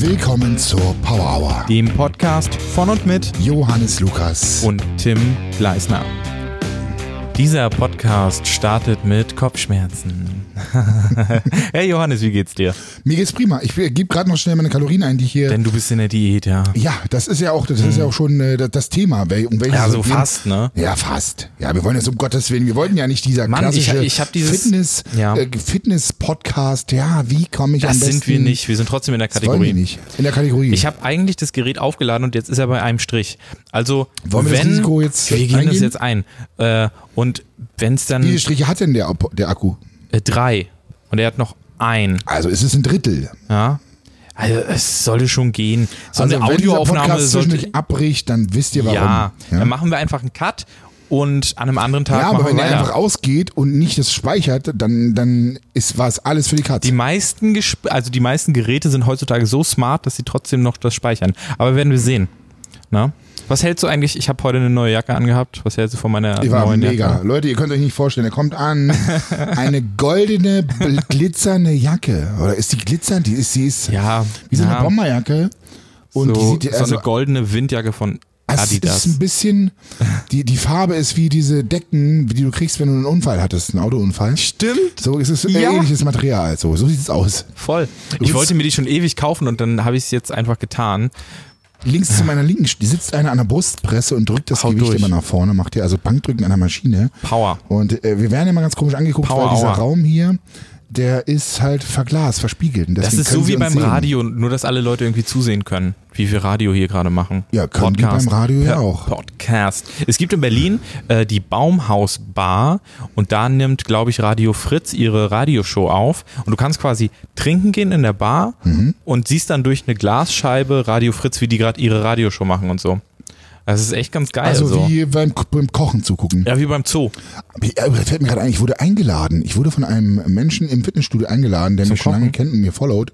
Willkommen zur Power Hour. dem Podcast von und mit Johannes Lukas. und Tim Gleisner. Dieser Podcast startet mit Kopfschmerzen. hey Johannes, wie geht's dir? Mir geht's prima. Ich gebe gerade noch schnell meine Kalorien ein, die ich hier. Denn du bist in der Diät, ja. ja, das ist ja auch, das ist ja auch schon äh, das- das Thema. Um welches Ja, so fast, ne? Ja, fast. Ja, wir wollen jetzt um Gottes Willen, wir wollten ja nicht dieser Mann, ich- klassische ich hab dieses- Fitness, ja. äh, Fitness-Podcast. Ja, wie komme ich am Das besten? sind wir nicht. Wir sind trotzdem in der Das wollen wir Kategorie. nicht. In der Kategorie. Ich habe eigentlich das Gerät aufgeladen und jetzt ist er bei einem Strich. Also, Wollen wir das wenn, Risiko jetzt wir gehen das eingehen? jetzt ein. Äh, und wenn es dann Wie viele Striche hat denn der, der Akku? Äh, drei und er hat noch ein, Also es ist ein Drittel. ja. Also es sollte schon gehen. So also eine wenn dieser Audioaufnahme Podcast sollte zwischendurch abbricht, dann wisst ihr warum. Ja, ja? dann machen wir einfach einen Cut und an einem anderen Tag Ja, aber wenn er einfach ausgeht und nicht das speichert, dann, dann ist war es alles für die Katze. die meisten, Gesp also die meisten Geräte sind heutzutage so smart, dass sie trotzdem noch das speichern. Aber werden wir sehen. Na? Was hältst du eigentlich? Ich habe heute eine neue Jacke angehabt. Was hältst du von meiner Die war neuen mega. Jacke? Leute, ihr könnt euch nicht vorstellen, er kommt an, eine goldene, glitzernde Jacke. Oder ist die glitzernd? Die ist, sie ist Ja, wie so eine ja, Bomberjacke. Und so, die sieht, so also, eine goldene Windjacke von es Adidas. ist ein bisschen, die, die Farbe ist wie diese Decken, die du kriegst, wenn du einen Unfall hattest, einen Autounfall. Stimmt. So ist es Ja. ähnliches Material. So, so sieht es aus. Voll. Ich willst- wollte mir die schon ewig kaufen und dann habe ich es jetzt einfach getan. Links zu meiner Linken die sitzt einer an der Brustpresse und drückt das Hau Gewicht durch. immer nach vorne, macht hier also Bankdrücken an der Maschine. Power. Und äh, wir werden immer ganz komisch angeguckt, Power weil dieser Hour. Raum hier, der ist halt verglast, verspiegelt. Das ist so wie beim sehen. Radio, nur dass alle Leute irgendwie zusehen können, wie wir Radio hier gerade machen. Ja, können die beim Radio ja auch. Podcast. Es gibt in Berlin äh, die Baumhaus-Bar und da nimmt, glaube ich, Radio Fritz ihre Radioshow auf und du kannst quasi trinken gehen in der Bar Mhm. und siehst dann durch eine Glasscheibe Radio Fritz, wie die gerade ihre Radioshow machen und so. Das ist echt ganz geil. Also so. wie beim, beim Kochen zugucken. ja, wie beim Zoo. Ja, da fällt mir gerade ein, ich wurde eingeladen. Ich wurde von einem Menschen im Fitnessstudio eingeladen, der Zum mich schon lange kennt und mir followt,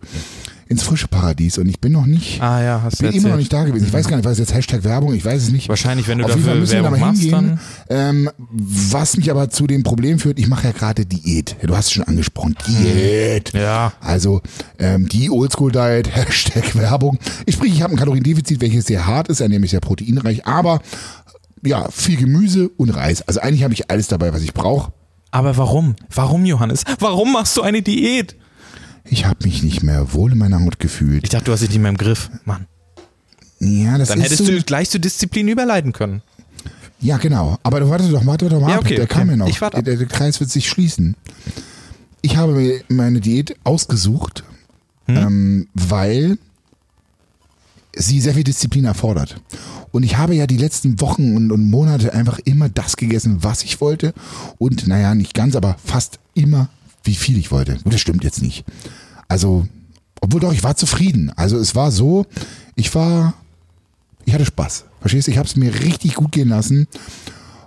ins frische Paradies. Und ich bin noch nicht, Ah ja, hast bin immer noch nicht da gewesen. Ich weiß gar nicht, was ist jetzt Hashtag Werbung, ich weiß es nicht. Wahrscheinlich, wenn du Auf jeden Fall dafür müssen wir da Werbung mal machst, hingehen. dann. Ähm, was mich aber zu dem Problem führt, ich mache ja gerade Diät. Du hast es schon angesprochen, Diät. Ja. Also ähm, die Oldschool Diet, Hashtag Werbung. Ich sprich, ich habe ein Kaloriendefizit, welches sehr hart ist, mich sehr proteinreich, aber ja, viel Gemüse und Reis. Also eigentlich habe ich alles dabei, was ich brauche. Aber warum? Warum, Johannes? Warum machst du eine Diät? Ich habe mich nicht mehr wohl in meiner Haut gefühlt. Ich dachte, du hast dich nicht mehr im Griff. Mann. Ja, das Dann ist hättest so, du gleich zur Disziplin überleiten können. Ja, genau. Aber du warte doch, warte doch mal Ja, ab. okay, Der okay. kam ja noch. Ich warte. Der, der Kreis wird sich schließen. Ich habe mir meine Diät ausgesucht, Hm? ähm, weil sie sehr viel Disziplin erfordert. Und ich habe ja die letzten Wochen und, und Monate einfach immer das gegessen, was ich wollte. Und naja, nicht ganz, aber fast immer, wie viel ich wollte. Gut, das stimmt jetzt nicht. Also, obwohl doch, ich war zufrieden. Also es war so, ich war, ich hatte Spaß. Verstehst du? Ich habe es mir richtig gut gehen lassen.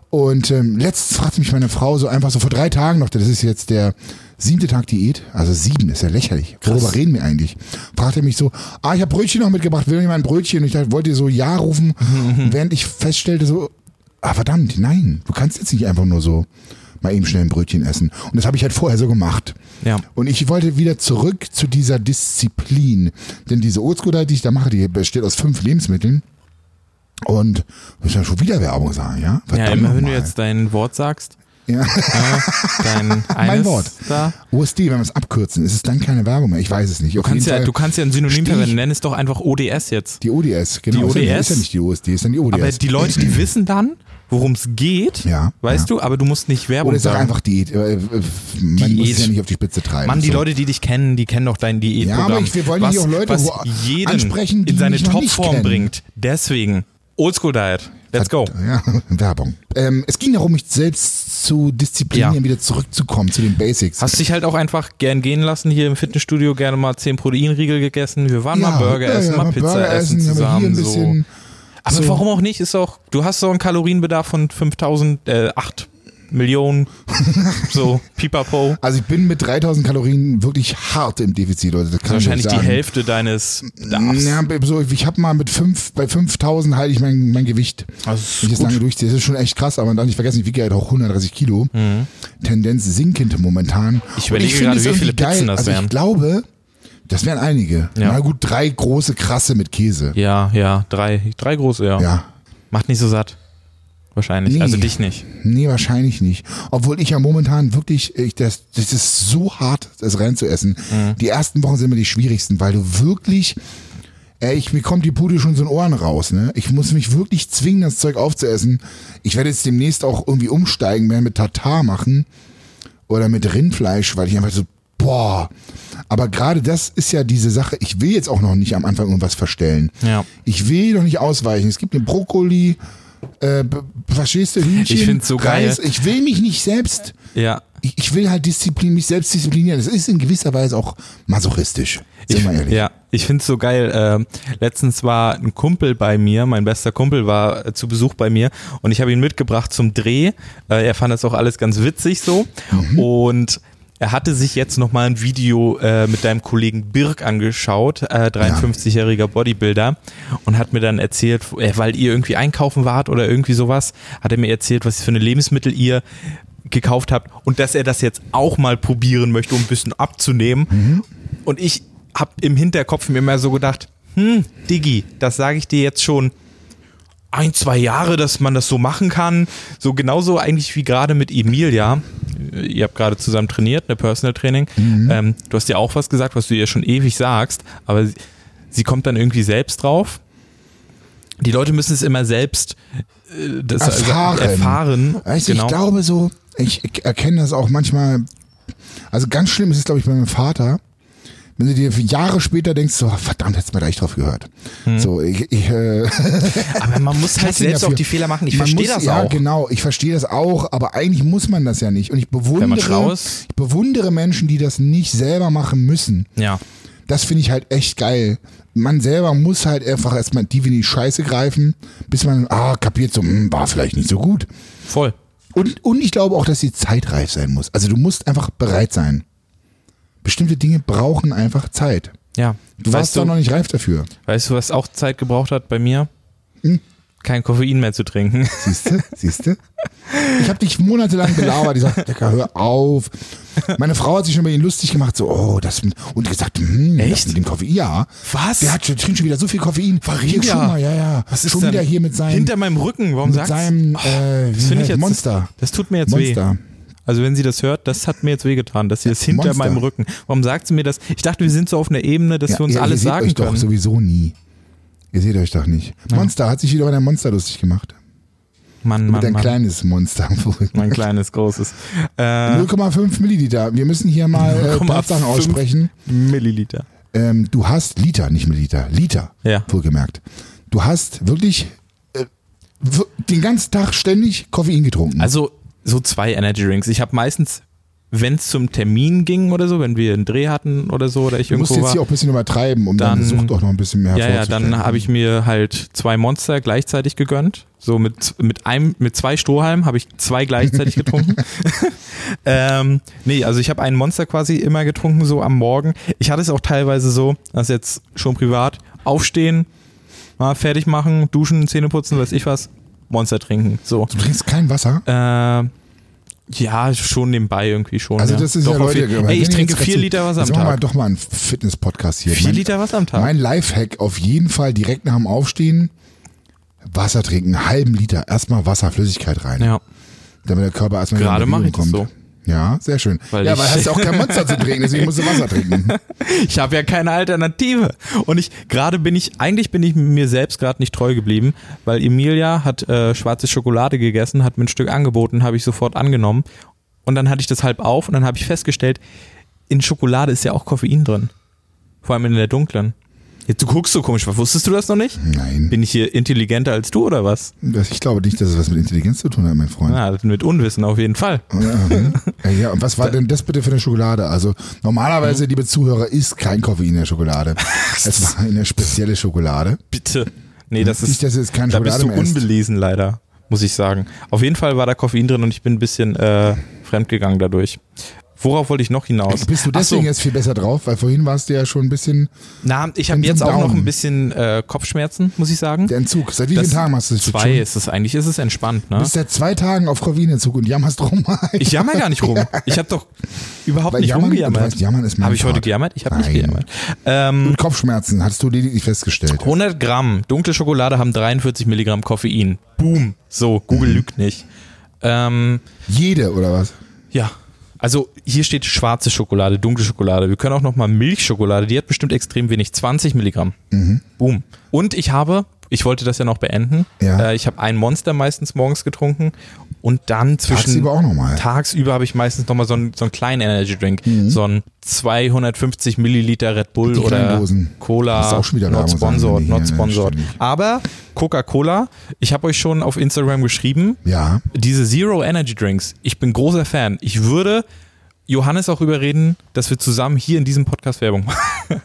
Und ähm, letztens fragte mich meine Frau so einfach so vor drei Tagen noch, das ist jetzt der siebte Tag Diät, also sieben ist ja lächerlich. Worüber reden wir eigentlich? Fragte mich so, ah, ich habe Brötchen noch mitgebracht, will jemand ein Brötchen? Und ich dachte, wollte so Ja rufen, Und während ich feststellte so, ah verdammt, nein, du kannst jetzt nicht einfach nur so mal eben schnell ein Brötchen essen. Und das habe ich halt vorher so gemacht. Ja. Und ich wollte wieder zurück zu dieser Disziplin. Denn diese Oldschool, die ich da mache, die besteht aus fünf Lebensmitteln. Und muss ja schon wieder Werbung sagen, ja? Ja, Verdammt immer wenn du jetzt dein Wort sagst. Ja. Ja, dein eines Wort. Da. OSD, wenn wir es abkürzen, ist es dann keine Werbung mehr. Ich weiß es nicht. Du kannst, ja, du kannst ja ein Synonym verwenden. Nenn es doch einfach ODS jetzt. die ODS, genau. Die ja- ODS? Ist ja nicht die OSD, ist dann die ODS. Aber die Leute, die wissen dann, worum es geht, Ja, weißt du, aber du musst nicht Werbung Oder auch sagen. einfach Diät. Äh, äh, Man muss es Diät. ja nicht auf die Spitze treiben. Mann, die So. Leute, die dich kennen, die kennen doch dein Diätprogramm. Ja, aber ich- wir wollen was, hier auch Leute was wo- jeden ansprechen, die in seine Topform bringt. Deswegen, Oldschool Diet. Let's go. Ja, Werbung. Ähm, es ging darum, mich selbst zu disziplinieren, Ja. wieder zurückzukommen zu den Basics. Hast dich halt auch einfach gern gehen lassen hier im Fitnessstudio, gerne mal 10 Proteinriegel gegessen. Wir waren mal Burger essen, mal Pizza Burger essen zusammen. So. Aber so. warum auch nicht? Ist auch, du hast so einen Kalorienbedarf von 5000, äh, 8 Millionen. so, pipapo. Also ich bin mit 3000 Kalorien wirklich hart im Defizit, Leute. Das kann Wahrscheinlich ich die. Hälfte deines Bedarfs. Ja, so, ich habe mal mit fünf, bei 5000 halte ich mein, mein Gewicht. Das ist ich das gut. lange durchziehe, das ist schon echt krass, aber dann nicht vergessen, ich wiege halt auch 130 Kilo. Tendenz sinkend momentan. Mhm. Ich überlege gerade, wie viele Pizzen das also wären. Ich glaube, Das wären einige. Ja. Na gut, drei große Krasse mit Käse. Ja, ja, drei, drei große, ja. Ja. Macht nicht so satt. Wahrscheinlich. Nee. Also dich nicht. Nee, wahrscheinlich nicht. Obwohl ich ja momentan wirklich, ich, das, das ist so hart, das reinzuessen. Mhm. Die ersten Wochen sind immer die schwierigsten, weil du wirklich, ey, ich, mir kommt die Pute schon so in Ohren raus, ne? Ich muss mich wirklich zwingen, das Zeug aufzuessen. Ich werde jetzt demnächst auch irgendwie umsteigen, werden mit Tatar machen oder mit Rindfleisch, weil ich einfach so, boah. Aber gerade das ist ja diese Sache, ich will jetzt auch noch nicht am Anfang irgendwas verstellen. Ja. Ich will noch nicht ausweichen. Es gibt eine Brokkoli, äh, verstehst du, Hühnchen, Ich find's so geil. Reis. Ich will mich nicht selbst, Ja. ich, ich will halt Disziplin, mich selbst disziplinieren. Das ist in gewisser Weise auch masochistisch. Sind Ich, wir ehrlich. ja, ich find's so geil. Ähm, letztens war ein Kumpel bei mir, mein bester Kumpel war äh, zu Besuch bei mir und ich habe ihn mitgebracht zum Dreh. Äh, er fand das auch alles ganz witzig so und er hatte sich jetzt nochmal ein Video äh, mit deinem Kollegen Birk angeschaut, äh, 53-jähriger Bodybuilder, und hat mir dann erzählt, äh, weil ihr irgendwie einkaufen wart oder irgendwie sowas, hat er mir erzählt, was für eine Lebensmittel ihr gekauft habt und dass er das jetzt auch mal probieren möchte, um ein bisschen abzunehmen. Und ich habe im Hinterkopf mir immer so gedacht, hm, Diggi, das sage ich dir jetzt schon ein, zwei Jahre, dass man das so machen kann. So genauso eigentlich wie gerade mit Emilia. Ihr habt gerade zusammen trainiert, eine Personal Training. Ähm, du hast ja auch was gesagt, was du ihr schon ewig sagst, aber sie, sie kommt dann irgendwie selbst drauf. Die Leute müssen es immer selbst äh, Erfahren. Also erfahren. Du, genau. ich glaube so, ich, ich erkenne das auch manchmal, also ganz schlimm ist es, glaube ich, bei meinem Vater, wenn du dir Jahre später denkst, so, verdammt, hättest du mir da echt drauf gehört. Hm. So, ich, ich äh, aber man muss halt selbst dafür. auch die Fehler machen. Ich verstehe das ja, auch. genau, ich verstehe das auch, aber eigentlich muss man das ja nicht. Und ich bewundere, ich bewundere Menschen, die das nicht selber machen müssen. Ja. Das finde ich halt echt geil. Man selber muss halt einfach erstmal tief in die Scheiße greifen, bis man, ah, kapiert so, hm, war vielleicht nicht so gut. Voll. Und, und ich glaube auch, dass die Zeit reif sein muss. Also du musst einfach bereit sein. Bestimmte Dinge brauchen einfach Zeit. Ja. Du warst doch noch nicht reif dafür. Weißt du, was auch Zeit gebraucht hat bei mir? Hm? Kein Koffein mehr zu trinken. Siehst du? Siehst du? Ich habe dich monatelang belabert. Ich sag, Decker, hör auf. Meine Frau hat sich schon bei ihnen lustig gemacht, so, oh, das und gesagt, hm, das Echt? mit dem Koffein, ja. Was? Der hat schon, trinkt schon wieder so viel Koffein. Ja. schon mal, ja, ja. Was ist schon denn wieder hier mit seinem, hinter meinem Rücken? Warum mit sagst seinem, äh, wie Das finde ich jetzt Monster. Das tut mir jetzt weh. Also wenn sie das hört, das hat mir jetzt wehgetan, dass sie das hinter Monster. meinem Rücken. Warum sagt sie mir das? Ich dachte, wir sind so auf einer Ebene, dass wir uns ihr, alles ihr seht sagen euch können. doch sowieso nie. Ihr seht euch doch nicht. Monster hat sich wieder über dein Monster lustig gemacht. Mann, Mit Mann, dein Mann. kleines Monster. Mein kleines, großes. Äh, 0,5 Milliliter. Wir müssen hier mal äh, 0,5 Tatsachen aussprechen. Milliliter. Ähm, du hast Liter, nicht Milliliter. Liter. Ja. Wohlgemerkt. Du hast wirklich äh, den ganzen Tag ständig Koffein getrunken. Also so zwei Energy Drinks. Ich habe meistens, wenn es zum Termin ging oder so, wenn wir einen Dreh hatten oder so, oder ich du musst irgendwo jetzt hier war. auch ein bisschen übertreiben, um deine Dann- Sucht auch noch ein bisschen mehr Ja, ja, dann habe ich mir halt zwei Monster gleichzeitig gegönnt. So mit, mit einem, mit zwei Strohhalmen habe ich zwei gleichzeitig getrunken. ähm, nee, also ich habe einen Monster quasi immer getrunken, so am Morgen. Ich hatte es auch teilweise so, das ist jetzt schon privat, aufstehen, mal fertig machen, duschen, Zähne putzen, weiß ich was, Monster trinken. So. Du trinkst kein Wasser? Äh, ja, schon nebenbei irgendwie schon. Also ja. das ist ja auf Leute, Ey, ich trinke vier Liter Wasser am Jetzt machen wir Tag. doch mal einen Fitness-Podcast hier. Vier Mein- Liter Wasser am Tag. Mein Lifehack auf jeden Fall direkt nach dem Aufstehen Wasser trinken, einen halben Liter, erstmal Wasser, Flüssigkeit rein, ja. damit der Körper erstmal Gerade mache ich das kommt. so. Ja, sehr schön. Weil ja, weil hast ja auch kein Monster zu trinken, deswegen musst du Wasser trinken. Ich habe ja keine Alternative. Und ich gerade bin ich, eigentlich bin ich mir selbst gerade nicht treu geblieben, weil Emilia hat äh, schwarze Schokolade gegessen, hat mir ein Stück angeboten, habe ich sofort angenommen. Und dann hatte ich das halb auf und dann habe ich festgestellt, in Schokolade ist ja auch Koffein drin. Vor allem in der dunklen. Jetzt, du guckst so komisch, wusstest du das noch nicht? Nein, Bin ich hier intelligenter als du oder was? das, ich glaube nicht, dass es was mit Intelligenz zu tun hat, mein Freund. Ja, mit Unwissen auf jeden Fall. Ja, hm. Ja, und was war denn das bitte für eine Schokolade? Also normalerweise, liebe Zuhörer, ist kein Koffein in der Schokolade. Es war eine spezielle Schokolade. Bitte. Nee, das Nicht, ist, dass es keine da bist Schokolade du mehr ist. unbelesen leider, muss ich sagen. Auf jeden Fall war da Koffein drin und ich bin ein bisschen äh, fremdgegangen dadurch. Worauf wollte ich noch hinaus? Bist du Ach so. deswegen jetzt viel besser drauf? Weil vorhin warst du ja schon ein bisschen Na, ich habe jetzt auch noch ein bisschen äh, Kopfschmerzen, muss ich sagen. der Entzug. Seit wie vielen Tagen machst du das Zwei schon? ist es eigentlich, ist es entspannt, ne? Du bist seit zwei Tagen auf Koffeinentzug und jammerst rum. Ich jammer gar nicht rum. Ich habe doch überhaupt Weil nicht jammern, rumgejammert. weißt, jammern ist mein Habe ich heute gejammert? Ich habe nicht gejammert. Ähm, Und Kopfschmerzen, hattest du lediglich festgestellt. 100 Gramm dunkle Schokolade haben 43 Milligramm Koffein. Boom. So, Google lügt nicht. Ähm, Jede, oder was? ja. Also hier steht schwarze Schokolade, dunkle Schokolade. Wir können auch noch mal Milchschokolade, die hat bestimmt extrem wenig, 20 Milligramm. Boom. Und ich habe, ich wollte das ja noch beenden, Ja. äh, ich habe ein Monster meistens morgens getrunken und dann zwischen Tagsüber auch nochmal. tagsüber habe ich meistens noch mal so einen, so einen kleinen Energy Drink, so einen 250 Milliliter Red Bull Mhm. Oder Dosen. Cola, Das ist auch schon wieder not sagen sponsored, not sponsored. ständig. Aber Coca-Cola, ich habe euch schon auf Instagram geschrieben, Ja. diese Zero Energy Drinks, ich bin großer Fan. Ich würde Johannes auch überreden, dass wir zusammen hier in diesem Podcast Werbung machen.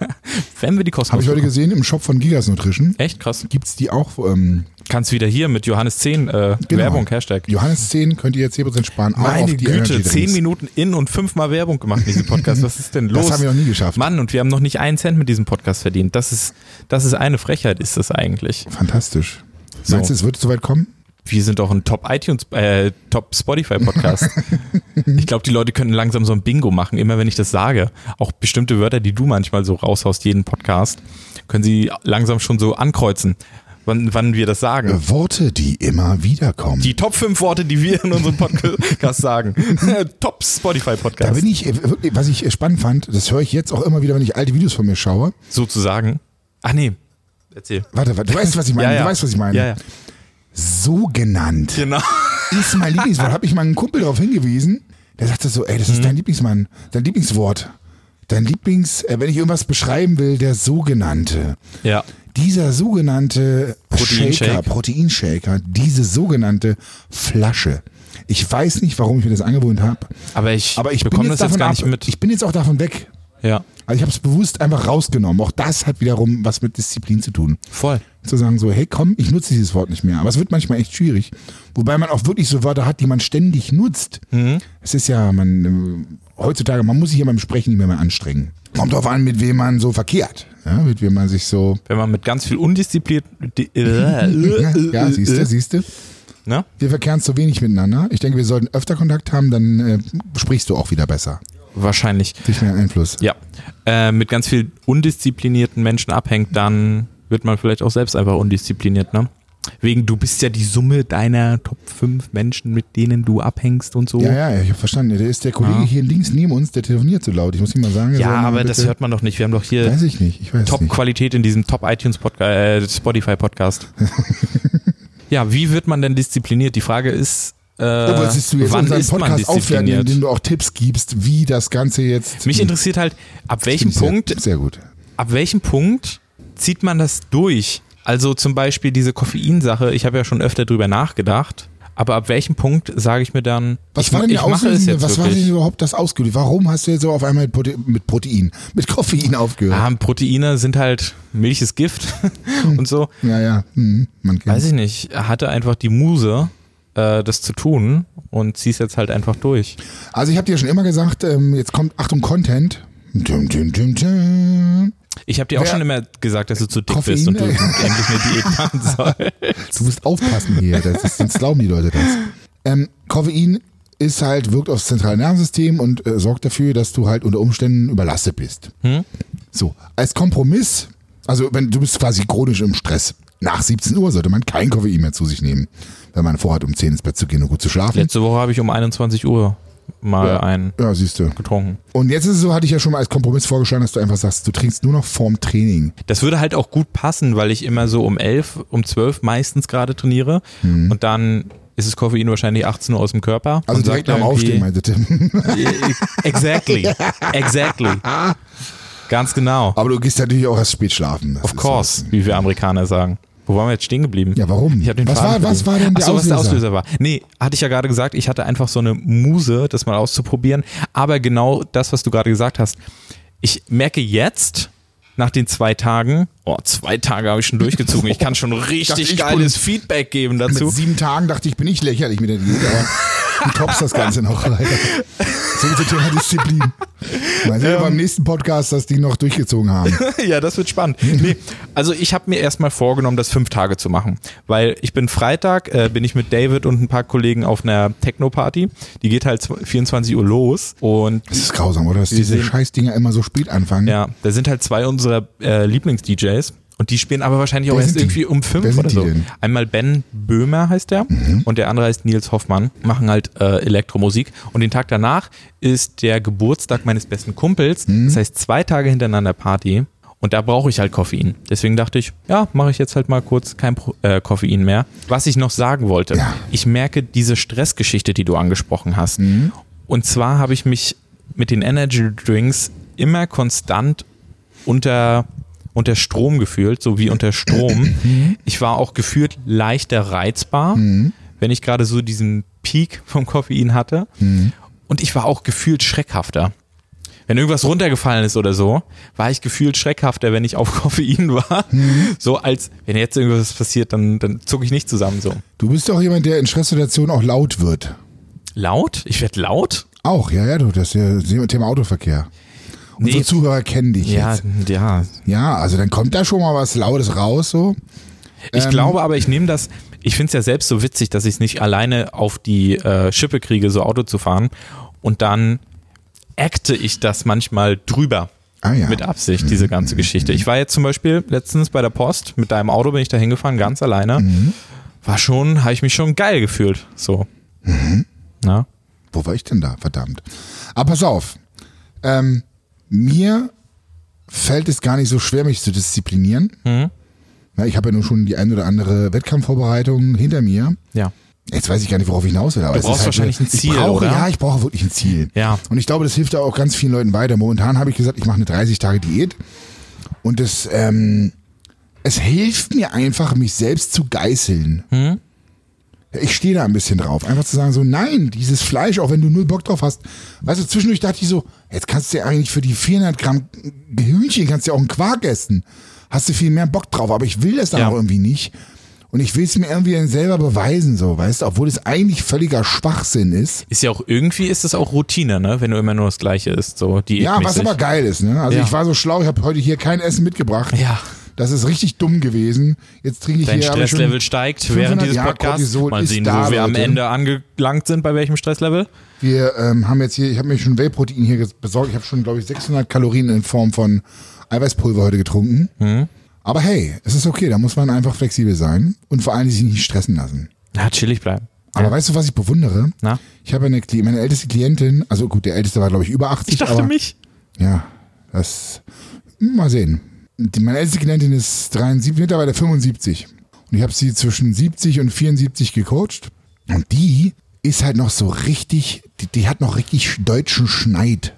Wenn wir die kostenlos Habe ich heute gesehen im Shop von Gigas Nutrition. Echt krass. Gibt's die auch? Ähm, Kannst wieder hier mit Johannes 10 äh, Genau. Werbung, Hashtag. Johannes 10 könnt ihr jetzt 10% sparen. Meine Güte, Energy 10 Drinks. Minuten in und fünfmal Werbung gemacht in diesem Podcast. Was ist denn los? Das haben wir noch nie geschafft. Mann, und wir haben noch nicht einen Cent mit diesem Podcast verdient. Das ist, das ist eine Frechheit, ist das eigentlich. Fantastisch. So. Meinst du, es wird soweit kommen? Wir sind doch ein Top iTunes, äh, Top Spotify Podcast. ich glaube, die Leute können langsam so ein Bingo machen, immer wenn ich das sage. Auch bestimmte Wörter, die du manchmal so raushaust, jeden Podcast, können sie langsam schon so ankreuzen, wann, wann wir das sagen. Worte, die immer wieder kommen. Die Top 5 Worte, die wir in unserem Podcast sagen. Top Spotify da Podcast. bin ich, äh, wirklich, was ich äh, spannend fand, das höre ich jetzt auch immer wieder, wenn ich alte Videos von mir schaue. Sozusagen. Ach nee. Erzähl. Warte, warte, du weißt, was ich meine. Ja, ja. Du weißt, was ich meine. Ja, ja. So genannt. Genau. Ist mein Lieblingswort. Habe ich meinen Kumpel darauf hingewiesen. Der sagte so, ey, das ist Mhm. dein Lieblingsmann, dein Lieblingswort. Dein Lieblings, äh, wenn ich irgendwas beschreiben will, der sogenannte. Ja. Dieser sogenannte Proteinshake. Shaker, Proteinshaker, diese sogenannte Flasche. Ich weiß nicht, warum ich mir das angewöhnt habe, Aber ich, aber ich bekomme das jetzt gar ab, nicht mit. Ich bin jetzt auch davon weg. Ja. Also ich habe es bewusst einfach rausgenommen. Auch das hat wiederum was mit Disziplin zu tun. Voll. Zu sagen so, hey komm, ich nutze dieses Wort nicht mehr. Aber es wird manchmal echt schwierig. Wobei man auch wirklich so Wörter hat, die man ständig nutzt. Mhm. Es ist ja, man äh, heutzutage, man muss sich ja beim Sprechen nicht mehr, mehr anstrengen. Kommt drauf an, mit wem man so verkehrt. Ja, mit wem man sich so. Wenn man mit ganz viel undiszipliniert. di- äh, Ja, siehst du, siehst du. Wir verkehren zu wenig miteinander. Ich denke, wir sollten öfter Kontakt haben, dann äh, sprichst du auch wieder besser. Wahrscheinlich. Durch mehr Einfluss. Ja. Äh, mit ganz viel undisziplinierten Menschen abhängt, dann wird man vielleicht auch selbst einfach undiszipliniert, ne? Wegen, du bist ja die Summe deiner Top 5 Menschen, mit denen du abhängst und so. Ja, ja, ich habe verstanden. Der ist der Kollege Ja. hier links neben uns, der telefoniert so laut. Ich muss ihm mal sagen. Ja, aber das hört man doch nicht. Wir haben doch hier Weiß ich nicht. Ich weiß nicht. Top-Qualität in diesem Top-iTunes-Podcast, äh, Spotify-Podcast. ja, wie wird man denn diszipliniert? Die Frage ist, äh, Ja, wolltest du jetzt wann unseren Podcast aufwerten, diszipliniert? indem du auch Tipps gibst, wie das Ganze jetzt. Mich interessiert halt, ab welchem Sehr- Punkt Sehr gut. ab welchem Punkt zieht man das durch? Also zum Beispiel diese Koffeinsache, ich habe ja schon öfter drüber nachgedacht, aber ab welchem Punkt sage ich mir dann, Was ich, war denn ich mache es jetzt Was war denn wirklich? überhaupt das Ausgelöst? Warum hast du jetzt so auf einmal mit Prote- mit Protein, mit Koffein aufgehört? Ah, Proteine sind halt, Milch ist Gift und so. Ja, ja, hm, man kennt's. Weiß ich nicht, hatte einfach die Muse, äh, das zu tun und zieh's jetzt halt einfach durch. Also ich habe dir schon immer gesagt, ähm, jetzt kommt, Achtung, Content. Dum, dum, dum. Ich habe dir auch Wer- schon immer gesagt, dass du zu dick Koffein, bist und du endlich eine Diät machen sollst. Du musst aufpassen hier, das ist, sonst glauben die Leute das. Ähm, Koffein ist halt, wirkt aufs zentrale Nervensystem und äh, sorgt dafür, dass du halt unter Umständen überlastet bist. Hm? So, als Kompromiss, also wenn du bist quasi chronisch im Stress. Nach 17 Uhr sollte man kein Koffein mehr zu sich nehmen, wenn man vorhat, um 10 ins Bett zu gehen und gut zu schlafen. Letzte Woche habe ich um 21 Uhr mal Ja. einen Ja, getrunken. Und jetzt ist es so, hatte ich ja schon mal als Kompromiss vorgeschlagen, dass du einfach sagst, du trinkst nur noch vorm Training. Das würde halt auch gut passen, weil ich immer so um 11, um 12 meistens gerade trainiere und dann ist das Koffein wahrscheinlich 18 Uhr aus dem Körper. Mhm. Also direkt nach dem Aufstehen, meinte Tim. Exactly. Exactly. Ganz genau. Aber du gehst natürlich auch erst spät schlafen. Das Of course, so. wie wir Amerikaner sagen. Wo waren wir jetzt stehen geblieben? Ja, warum? Ich den Was Faden war- was war denn der Ach so, was der Auslöser? Auslöser war. Nee, hatte ich ja gerade gesagt, ich hatte einfach so eine Muse, das mal auszuprobieren. Aber genau das, was du gerade gesagt hast. Ich merke jetzt, nach den zwei Tagen, Oh, zwei Tage habe ich schon durchgezogen. Ich kann schon richtig ich geiles Feedback geben dazu. Mit sieben Tagen dachte ich, bin ich lächerlich mit der Diät, aber du toppst das Ganze noch leider. So zum Thema Disziplin. Mal sehen, ähm, beim nächsten Podcast, dass die noch durchgezogen haben. ja, das wird spannend. Nee, also ich habe mir erstmal vorgenommen, das fünf Tage zu machen, weil ich bin Freitag, äh, bin ich mit David und ein paar Kollegen auf einer Techno-Party. Die geht halt 24 Uhr los und das ist grausam, oder? Dass diese Scheißdinger immer so spät anfangen. Ja, da sind halt zwei unserer äh, Lieblings-DJs und die spielen aber wahrscheinlich auch erst irgendwie um fünf oder so. Denn? Einmal Ben Böhmer heißt der mhm. und der andere heißt Nils Hoffmann, machen halt äh, Elektromusik. Und den Tag danach ist der Geburtstag meines besten Kumpels. Mhm. Das heißt zwei Tage hintereinander Party. Und da brauche ich halt Koffein. Deswegen dachte ich, ja, mache ich jetzt halt mal kurz kein äh, Koffein mehr. Was ich noch sagen wollte, ja. ich merke diese Stressgeschichte, die du angesprochen hast. Mhm. Und zwar habe ich mich mit den Energy Drinks immer konstant unter unter Strom gefühlt, so wie unter Strom. Ich war auch gefühlt leichter reizbar, mhm. wenn ich gerade so diesen Peak vom Koffein hatte. Mhm. Und ich war auch gefühlt schreckhafter. Wenn irgendwas runtergefallen ist oder so, war ich gefühlt schreckhafter, wenn ich auf Koffein war. Mhm. So als, wenn jetzt irgendwas passiert, dann, dann zucke ich nicht zusammen so. Du bist doch jemand, der in Stresssituationen auch laut wird. Laut? Ich werde laut? Auch, ja, ja, du, das ist ja Thema Autoverkehr. Unsere nee. Zuhörer kennen dich ja, jetzt. Ja. Ja, also dann kommt da schon mal was Lautes raus, so. Ich ähm, glaube aber, ich nehme das, ich finde es ja selbst so witzig, dass ich es nicht alleine auf die äh, Schippe kriege, so Auto zu fahren. Und dann acte ich das manchmal drüber. Ah, ja. Mit Absicht, diese ganze. Geschichte. Ich war jetzt zum Beispiel letztens bei der Post, mit deinem Auto bin ich da hingefahren, ganz alleine. Mhm. War schon, habe ich mich schon geil gefühlt. So. Mhm. Na? Wo war ich denn da? Verdammt. Aber pass auf. Ähm, mir fällt es gar nicht so schwer, mich zu disziplinieren. Mhm. Ja, ich habe ja nur schon die ein oder andere Wettkampfvorbereitung hinter mir. Ja. Jetzt weiß ich gar nicht, worauf ich hinaus will. Aber du brauchst halt wahrscheinlich ein Ziel, brauche, oder? Ja, ich brauche wirklich ein Ziel. Ja. Und ich glaube, das hilft auch ganz vielen Leuten weiter. Momentan habe ich gesagt, ich mache eine 30-Tage-Diät. Und das, ähm, es hilft mir einfach, mich selbst zu geißeln. Hm? Ich stehe da ein bisschen drauf. Einfach zu sagen, so, nein, dieses Fleisch, auch wenn du null Bock drauf hast. Weißt du, zwischendurch dachte ich so, jetzt kannst du ja eigentlich für die 400 Gramm Hühnchen, kannst du ja auch einen Quark essen. Hast du viel mehr Bock drauf, aber ich will das dann ja. auch irgendwie nicht. Und ich will es mir irgendwie dann selber beweisen, so, weißt du, obwohl es eigentlich völliger Schwachsinn ist. Ist ja auch irgendwie, ist es auch Routine, ne, wenn du immer nur das Gleiche isst, so, die Ja, was aber geil ist, ne. Also ja. ich war so schlau, ich habe heute hier kein Essen mitgebracht. Ja. Das ist richtig dumm gewesen. Jetzt trinke ich Dein hier. Stresslevel steigt während dieses Podcasts. Mal sehen, da, wo wir Leute. am Ende angelangt sind, bei welchem Stresslevel. Wir ähm, haben jetzt hier, ich habe mir schon Whey-Protein hier besorgt. Ich habe schon, glaube ich, 600 Kalorien in Form von Eiweißpulver heute getrunken. Mhm. Aber hey, es ist okay, da muss man einfach flexibel sein und vor allem sich nicht stressen lassen. Ja, chillig bleiben. Aber ja. weißt du, was ich bewundere? Na? Ich habe eine, meine älteste Klientin, also gut, der älteste war, glaube ich, über 80. Ich dachte aber, mich. Ja, das, mal sehen die, meine älteste Klientin ist 73, mittlerweile 75. Und ich habe sie zwischen 70 und 74 gecoacht. Und die ist halt noch so richtig, die, die hat noch richtig deutschen Schneid.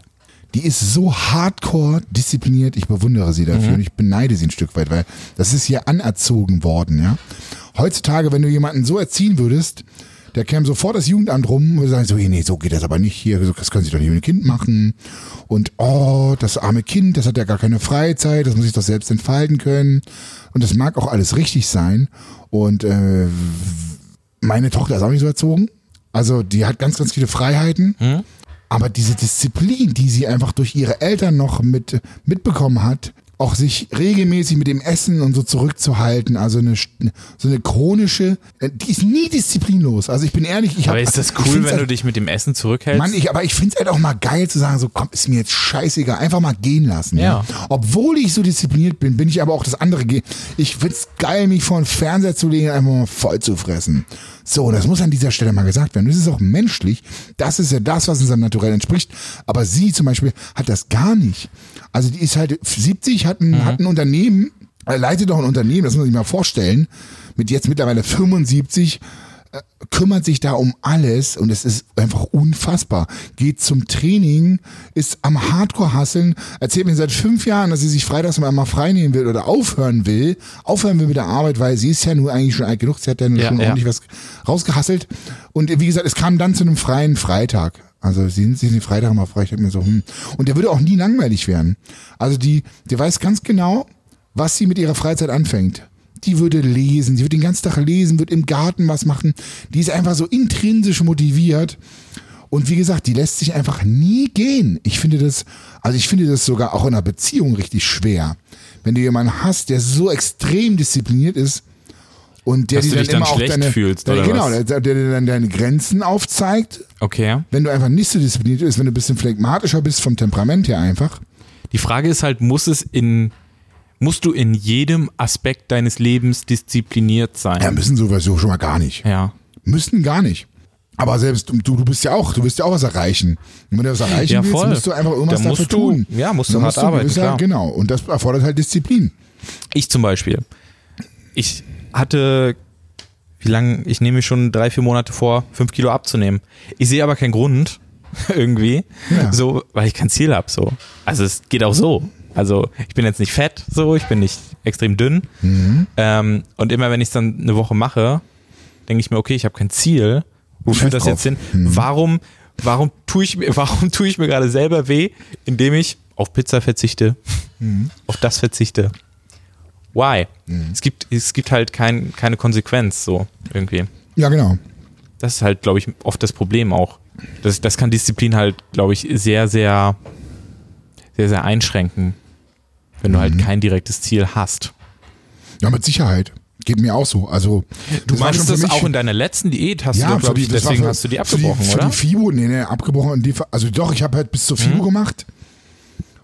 Die ist so hardcore diszipliniert, ich bewundere sie dafür mhm. und ich beneide sie ein Stück weit, weil das ist hier anerzogen worden, ja. Heutzutage, wenn du jemanden so erziehen würdest, der käme sofort das Jugendamt rum und sagt so, nee, so geht das aber nicht hier, das können Sie doch nicht mit dem Kind machen. Und oh, das arme Kind, das hat ja gar keine Freizeit, das muss sich doch selbst entfalten können. Und das mag auch alles richtig sein. Und äh, meine Tochter ist auch nicht so erzogen. Also die hat ganz, ganz viele Freiheiten. Mhm. Aber diese Disziplin, die sie einfach durch ihre Eltern noch mit, mitbekommen hat, auch sich regelmäßig mit dem Essen und so zurückzuhalten. Also eine, so eine chronische, äh, die ist nie disziplinlos. Also ich bin ehrlich, ich Aber hab, ist das cool, wenn halt, du dich mit dem Essen zurückhältst? Mann, ich, aber ich finde es halt auch mal geil zu sagen, so komm, ist mir jetzt scheißegal, einfach mal gehen lassen. Ja. ja. Obwohl ich so diszipliniert bin, bin ich aber auch das andere. Ich finde es geil, mich vor den Fernseher zu legen, einfach mal voll zu fressen. So, das muss an dieser Stelle mal gesagt werden. Das ist auch menschlich. Das ist ja das, was unserem Naturell entspricht. Aber sie zum Beispiel hat das gar nicht. Also die ist halt 70, hat ein, mhm. hat ein Unternehmen, leitet doch ein Unternehmen, das muss man sich mal vorstellen, mit jetzt mittlerweile 75 äh, kümmert sich da um alles und es ist einfach unfassbar. Geht zum Training, ist am Hardcore-Hasseln, erzählt mir seit fünf Jahren, dass sie sich freitags mal einmal freinehmen will oder aufhören will, aufhören will mit der Arbeit, weil sie ist ja nur eigentlich schon alt genug, sie hat ja, ja schon ja. ordentlich was rausgehasselt. Und wie gesagt, es kam dann zu einem freien Freitag. Also sie sind, sie sind Freitag mal frei. Ich hab mir so, hm. Und der würde auch nie langweilig werden. Also die, der weiß ganz genau, was sie mit ihrer Freizeit anfängt. Die würde lesen, sie wird den ganzen Tag lesen, wird im Garten was machen. Die ist einfach so intrinsisch motiviert. Und wie gesagt, die lässt sich einfach nie gehen. Ich finde das, also ich finde das sogar auch in einer Beziehung richtig schwer. Wenn du jemanden hast, der so extrem diszipliniert ist und der Dass dir dann dich dann immer auch deine, fühlst, deine genau, was? der, der dir dann deine Grenzen aufzeigt. Okay. Wenn du einfach nicht so diszipliniert bist, wenn du ein bisschen phlegmatischer bist vom Temperament her einfach. Die Frage ist halt, muss es in, musst du in jedem Aspekt deines Lebens diszipliniert Ja, sein? müssen sowieso schon mal gar nicht. Ja. Müssten gar nicht. Aber selbst du, du bist ja auch, du willst ja auch was erreichen. Und wenn du was erreichen Ja, willst, musst du einfach irgendwas Da dafür du- tun. ja, musst du hart arbeiten, gewisser- klar. Genau. Und das erfordert halt Disziplin. Ich zum Beispiel. Ich hatte, wie lange, ich nehme mir schon drei, vier Monate vor, fünf Kilo abzunehmen. Ich sehe aber keinen Grund, irgendwie, Ja. so, weil ich kein Ziel habe, so. Also es geht auch so. Also ich bin jetzt nicht fett, so, ich bin nicht extrem dünn. Mhm. Ähm, und immer wenn ich es dann eine Woche mache, denke ich mir, okay, ich habe kein Ziel. Wo führt das drauf. jetzt hin? Mhm. Warum, warum tue ich mir, warum tue ich mir gerade selber weh, indem ich auf Pizza verzichte, Mhm. auf das verzichte? Why? Es gibt, es gibt halt kein, keine Konsequenz, so irgendwie. Ja, genau. Das ist halt, glaube ich, oft das Problem auch. Das, das kann Disziplin halt, glaube ich, sehr, sehr, sehr, sehr einschränken, wenn du Mhm. halt kein direktes Ziel hast. Ja, mit Sicherheit. Geht mir auch so. Also, Du meinst für das auch in deiner letzten Diät, hast ja, du, für glaube ich, deswegen für, hast du die für abgebrochen, die, für oder? Mhm. die FIBO, nee, nee, abgebrochen. Die, also doch, ich habe halt bis zur FIBO gemacht.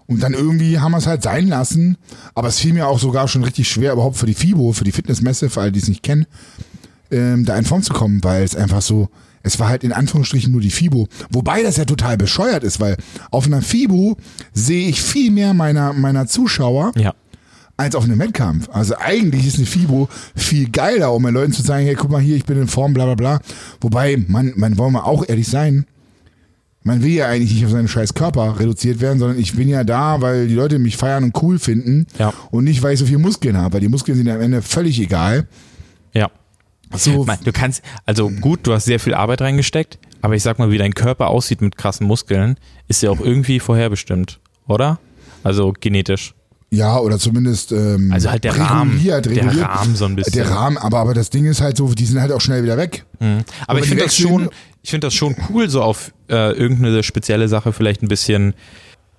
Und dann irgendwie haben wir es halt sein lassen. Aber es fiel mir auch sogar schon richtig schwer, überhaupt für die FIBO, für die Fitnessmesse, für alle, die es nicht kennen, ähm, da in Form zu kommen, weil es einfach so, es war halt in Anführungsstrichen nur die FIBO. Wobei das ja total bescheuert ist, weil auf einer FIBO sehe ich viel mehr meiner, meiner Zuschauer Ja. als auf einem Wettkampf. Also eigentlich ist eine FIBO viel geiler, um den Leuten zu sagen, hey, guck mal hier, ich bin in Form, bla bla bla. Wobei, man, man wollen wir auch ehrlich sein, man will ja eigentlich nicht auf seinen scheiß Körper reduziert werden, sondern ich bin ja da, weil die Leute mich feiern und cool finden Ja. und nicht, weil ich so viele Muskeln habe, weil die Muskeln sind ja am Ende völlig egal. Ja. So, Man, du kannst, also gut, du hast sehr viel Arbeit reingesteckt, aber ich sag mal, wie dein Körper aussieht mit krassen Muskeln, ist ja auch irgendwie vorherbestimmt, oder? Also genetisch. ja, oder zumindest ähm, Also halt der Rahmen. reguliert, Der reguliert. Rahmen so ein bisschen. Der Rahmen, aber, aber das Ding ist halt so, die sind halt auch schnell wieder weg. Aber wenn ich finde das schon, ich finde das schon cool, so auf äh, irgendeine spezielle Sache vielleicht ein bisschen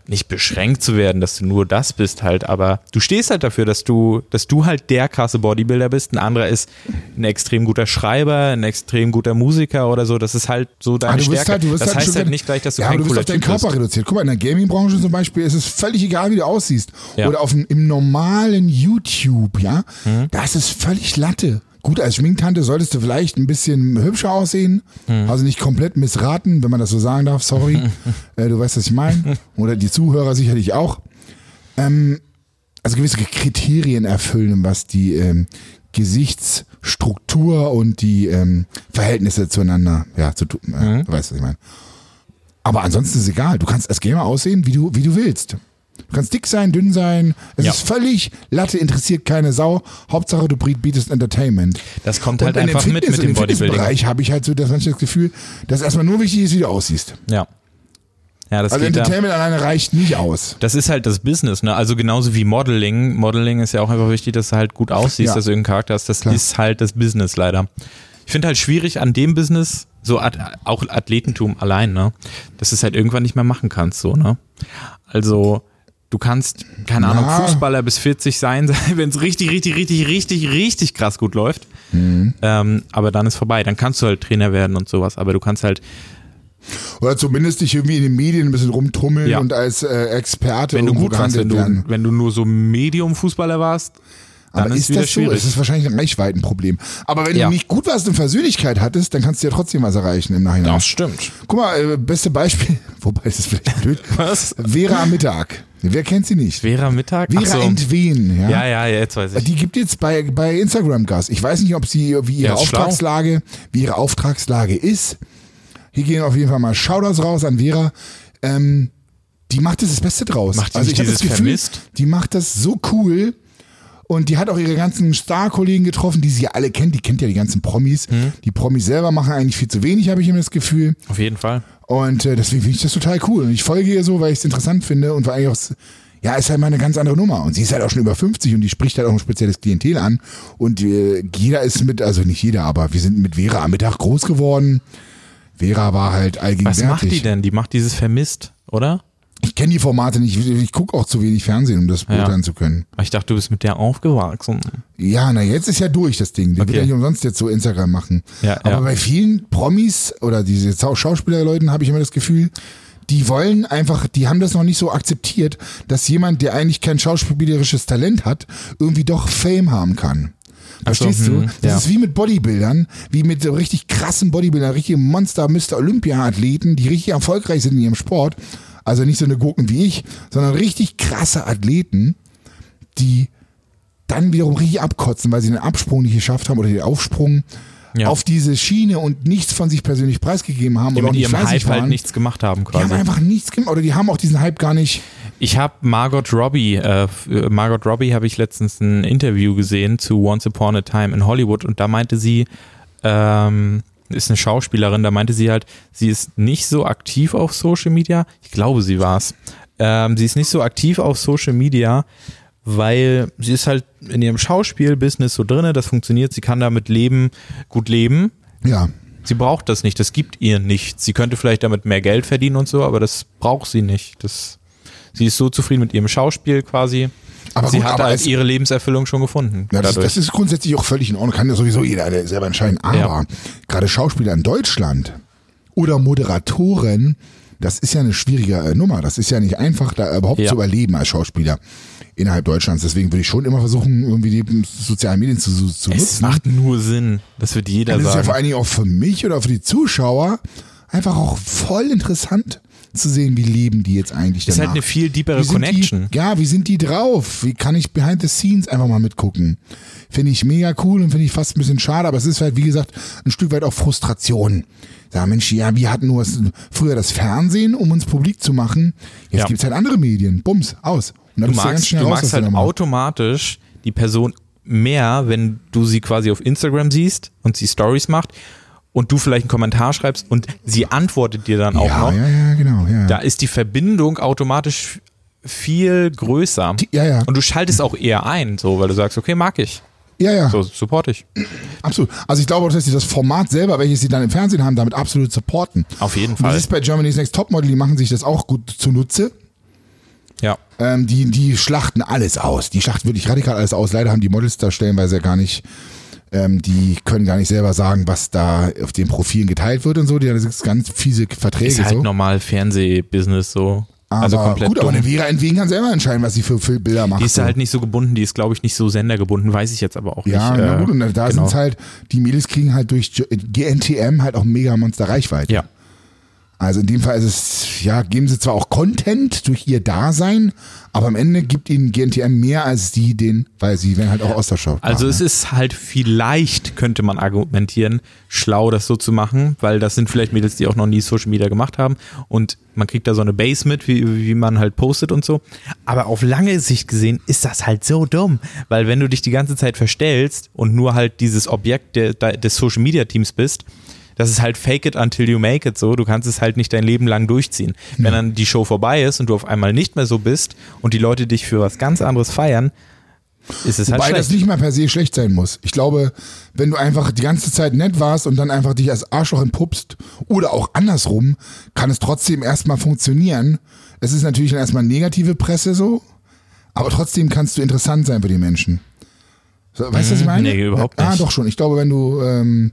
nicht beschränkt zu werden, dass du nur das bist halt, aber du stehst halt dafür, dass du, dass du halt der krasse Bodybuilder bist. Ein anderer ist ein extrem guter Schreiber, ein extrem guter Musiker oder so. Das ist halt so deine Ah, du Stärke. halt, du das halt heißt halt nicht gleich, dass du ja, kein aber du cooler auf deinen Typ Körper bist. reduziert. Guck mal, in der Gaming-Branche zum Beispiel ist es völlig egal, wie du aussiehst. Ja. Oder auf dem, im normalen YouTube, ja, Mhm. das ist völlig Latte. Gut, als Schminktante solltest du vielleicht ein bisschen hübscher aussehen, Mhm. also nicht komplett missraten, wenn man das so sagen darf, sorry. äh, du weißt, was ich meine. Oder die Zuhörer sicherlich auch. Ähm, also gewisse Kriterien erfüllen, was die ähm, Gesichtsstruktur und die ähm, Verhältnisse zueinander, ja, zu tun. Äh, Mhm. Du weißt, was ich meine. Aber ansonsten ist es egal. Du kannst als Gamer aussehen, wie du, wie du willst. Du kannst dick sein, dünn sein. Es Ja. ist völlig Latte, interessiert keine Sau. Hauptsache, du bietest Entertainment. Das kommt halt in dem einfach mit Fitness- mit dem im Bodybuilding. Fitnessbereich habe ich halt so das, das Gefühl, dass erstmal nur wichtig ist, wie du aussiehst. Ja. Ja, das Also geht da. Entertainment alleine reicht nicht aus. Das ist halt das Business, ne? Also genauso wie Modeling. Modeling ist ja auch einfach wichtig, dass du halt gut aussiehst, Ja. dass du irgendeinen Charakter hast. Das Klar. ist halt das Business leider. Ich finde halt schwierig an dem Business, so At auch Athletentum allein, ne? Dass du es halt irgendwann nicht mehr machen kannst, so, ne? Also, du kannst, keine Ahnung, Ja. Fußballer bis 40 sein, wenn es richtig, richtig, richtig, richtig, richtig krass gut läuft. Mhm. Ähm, aber dann ist vorbei. Dann kannst du halt Trainer werden und sowas. Aber du kannst halt, Oder zumindest dich irgendwie in den Medien ein bisschen rumtummeln Ja. und als äh, Experte wenn du gut warst, wenn du, wenn du nur so Medium-Fußballer warst, dann Aber ist ist wieder das so? schwierig. Es ist wahrscheinlich ein Reichweitenproblem. Aber wenn Ja. du nicht gut warst und Persönlichkeit hattest, dann kannst du ja trotzdem was erreichen im Nachhinein. stimmt. Guck mal, äh, beste Beispiel, wobei das ist vielleicht blöd. Was? Vera am Mittag. Wer kennt sie nicht? Vera Mittag? Vera so. Entwen, ja. Ja, ja, jetzt weiß ich. Die gibt jetzt bei, bei Instagram Gas. Ich weiß nicht, ob sie, wie ihre Ja, ist schlau. Auftragslage, wie ihre Auftragslage ist. Hier gehen auf jeden Fall mal Shoutouts raus an Vera. Ähm, die macht das, das Beste draus. Macht die also ich habe das dieses Gefühl, vermisst? die macht das so cool. Und die hat auch ihre ganzen Star-Kollegen getroffen, die sie ja alle kennt. Die kennt ja die ganzen Promis. Mhm. Die Promis selber machen eigentlich viel zu wenig, habe ich immer das Gefühl. Auf jeden Fall. Und äh, deswegen finde ich das total cool. Und ich folge ihr so, weil ich es interessant finde und weil eigentlich auch ja, ist halt mal eine ganz andere Nummer. Und sie ist halt auch schon über 50 und die spricht halt auch ein spezielles Klientel an. Und äh, jeder ist mit, also nicht jeder, aber wir sind mit Vera am Mittag groß geworden. Vera war halt allgegenwärtig. Was macht die denn? Die macht dieses Vermisst, oder? Ich kenne die Formate nicht. Ich, gucke auch zu wenig Fernsehen, um das beurteilen zu können. Ich dachte, du bist mit der aufgewachsen. Ja, na jetzt ist ja durch das Ding. Der Okay. will ja nicht umsonst jetzt so Instagram machen. Ja, Aber ja. bei vielen Promis oder diese Schau- Schauspielerleuten habe ich immer das Gefühl, die wollen einfach, die haben das noch nicht so akzeptiert, dass jemand, der eigentlich kein schauspielerisches Talent hat, irgendwie doch Fame haben kann. Ach so, Verstehst du? hm, Das ja. ist wie mit Bodybuildern, wie mit so richtig krassen Bodybuildern, richtige Monster, Mr. Olympia-Athleten, die richtig erfolgreich sind in ihrem Sport. Also nicht so eine Gurken wie ich, sondern richtig krasse Athleten, die dann wiederum richtig abkotzen, weil sie den Absprung nicht geschafft haben oder den Aufsprung Ja. auf diese Schiene und nichts von sich persönlich preisgegeben haben Die oder auch nicht ihrem fleißig Hype halt waren. nichts gemacht haben Die haben quasi. einfach nichts gemacht oder die haben auch diesen Hype gar nicht. Ich habe Margot Robbie, äh, äh, Margot Robbie habe ich letztens ein Interview gesehen zu Once Upon a Time in Hollywood und da meinte sie, ähm, ist eine Schauspielerin, da meinte sie halt, sie ist nicht so aktiv auf Social Media. Ich glaube, sie war's. Ähm, sie ist nicht so aktiv auf Social Media, weil sie ist halt in ihrem Schauspielbusiness so drinne, das funktioniert, sie kann damit leben, gut leben. Ja. Sie braucht das nicht, das gibt ihr nichts. Sie könnte vielleicht damit mehr Geld verdienen und so, aber das braucht sie nicht. Das, sie ist so zufrieden mit ihrem Schauspiel quasi. Aber sie gut, hat aber halt ihre Lebenserfüllung schon gefunden. Ja, das, das ist grundsätzlich auch völlig in Ordnung. Kann ja sowieso jeder der selber entscheiden. Aber Ja. gerade Schauspieler in Deutschland oder Moderatoren, das ist ja eine schwierige äh, Nummer. Das ist ja nicht einfach, da überhaupt Ja. zu überleben als Schauspieler innerhalb Deutschlands. Deswegen würde ich schon immer versuchen, irgendwie die sozialen Medien zu, zu zu es nutzen. macht nur Sinn. Das wird jeder Und das ist ja sagen. vor allen Dingen auch für mich oder für die Zuschauer einfach auch voll interessant zu sehen, wie leben die jetzt eigentlich ist danach. halt eine viel deepere Connection. Die, ja, wie sind die drauf? Wie kann ich behind the scenes einfach mal mitgucken? Finde ich mega cool und finde ich fast ein bisschen schade, aber es ist halt, wie gesagt, ein Stück weit auch Frustration. Ja, Mensch, ja, wir hatten nur früher das Fernsehen, um uns publik zu machen. Jetzt Ja. gibt's halt andere Medien. Bums, aus. Und dann Du magst, schnell du raus magst halt automatisch die Person mehr, wenn du sie quasi auf Instagram siehst und sie Stories macht und du vielleicht einen Kommentar schreibst und sie antwortet dir dann auch ja, noch. ja, ja, genau, ja. Da ist die Verbindung automatisch viel größer. Die- ja, ja. Und du schaltest auch eher ein, so, weil du sagst, okay, mag ich. ja, ja. So, support ich. Absolut. Also ich glaube, dass sie das Format selber, welches sie dann im Fernsehen haben, damit absolut supporten. Auf jeden Und das Fall. ist bei Germany's Next Topmodel, die machen sich das auch gut zunutze. Ja. Ähm, die, die schlachten alles aus. Die schlachten wirklich radikal alles aus. Leider haben die Models da stellenweise gar nicht, ähm, die können gar nicht selber sagen, was da auf den Profilen geteilt wird und so. Die haben ganz fiese Verträge Ist halt so. normal Fernsehbusiness so. Aber also komplett gut, aber dumm. eine Vera Entwegen kann selber entscheiden, was sie für, für Bilder macht. Die ist so. halt nicht so gebunden, die ist, glaube ich, nicht so sendergebunden, weiß ich jetzt aber auch ja, nicht. na Äh, gut, und da genau. sind's halt, die Mädels kriegen halt durch GNTM halt auch mega Monster Reichweite. Ja. Also in dem Fall ist es, ja, geben sie zwar auch Content durch ihr Dasein, aber am Ende gibt ihnen GNTM mehr als die den, weil sie werden halt auch Austauschschau. Also es ist halt vielleicht, könnte man argumentieren, schlau, das so zu machen, weil das sind vielleicht Mädels, die auch noch nie Social Media gemacht haben und man kriegt da so eine Base mit, wie, wie man halt postet und so. Aber auf lange Sicht gesehen ist das halt so dumm, weil wenn du dich die ganze Zeit verstellst und nur halt dieses Objekt der, des Social Media Teams bist, das ist halt fake it until you make it so. Du kannst es halt nicht dein Leben lang durchziehen. Wenn dann die Show vorbei ist und du auf einmal nicht mehr so bist und die Leute dich für was ganz anderes feiern, ist es halt Wobei schlecht. das nicht mal per se schlecht sein muss. Ich glaube, wenn du einfach die ganze Zeit nett warst und dann einfach dich als Arschloch entpuppst oder auch andersrum, kann es trotzdem erstmal funktionieren. Es ist natürlich dann erstmal negative Presse so, aber trotzdem kannst du interessant sein für die Menschen. Weißt du, was ich meine? nee, überhaupt Ah, nicht. doch schon. Ich glaube, wenn du, ähm,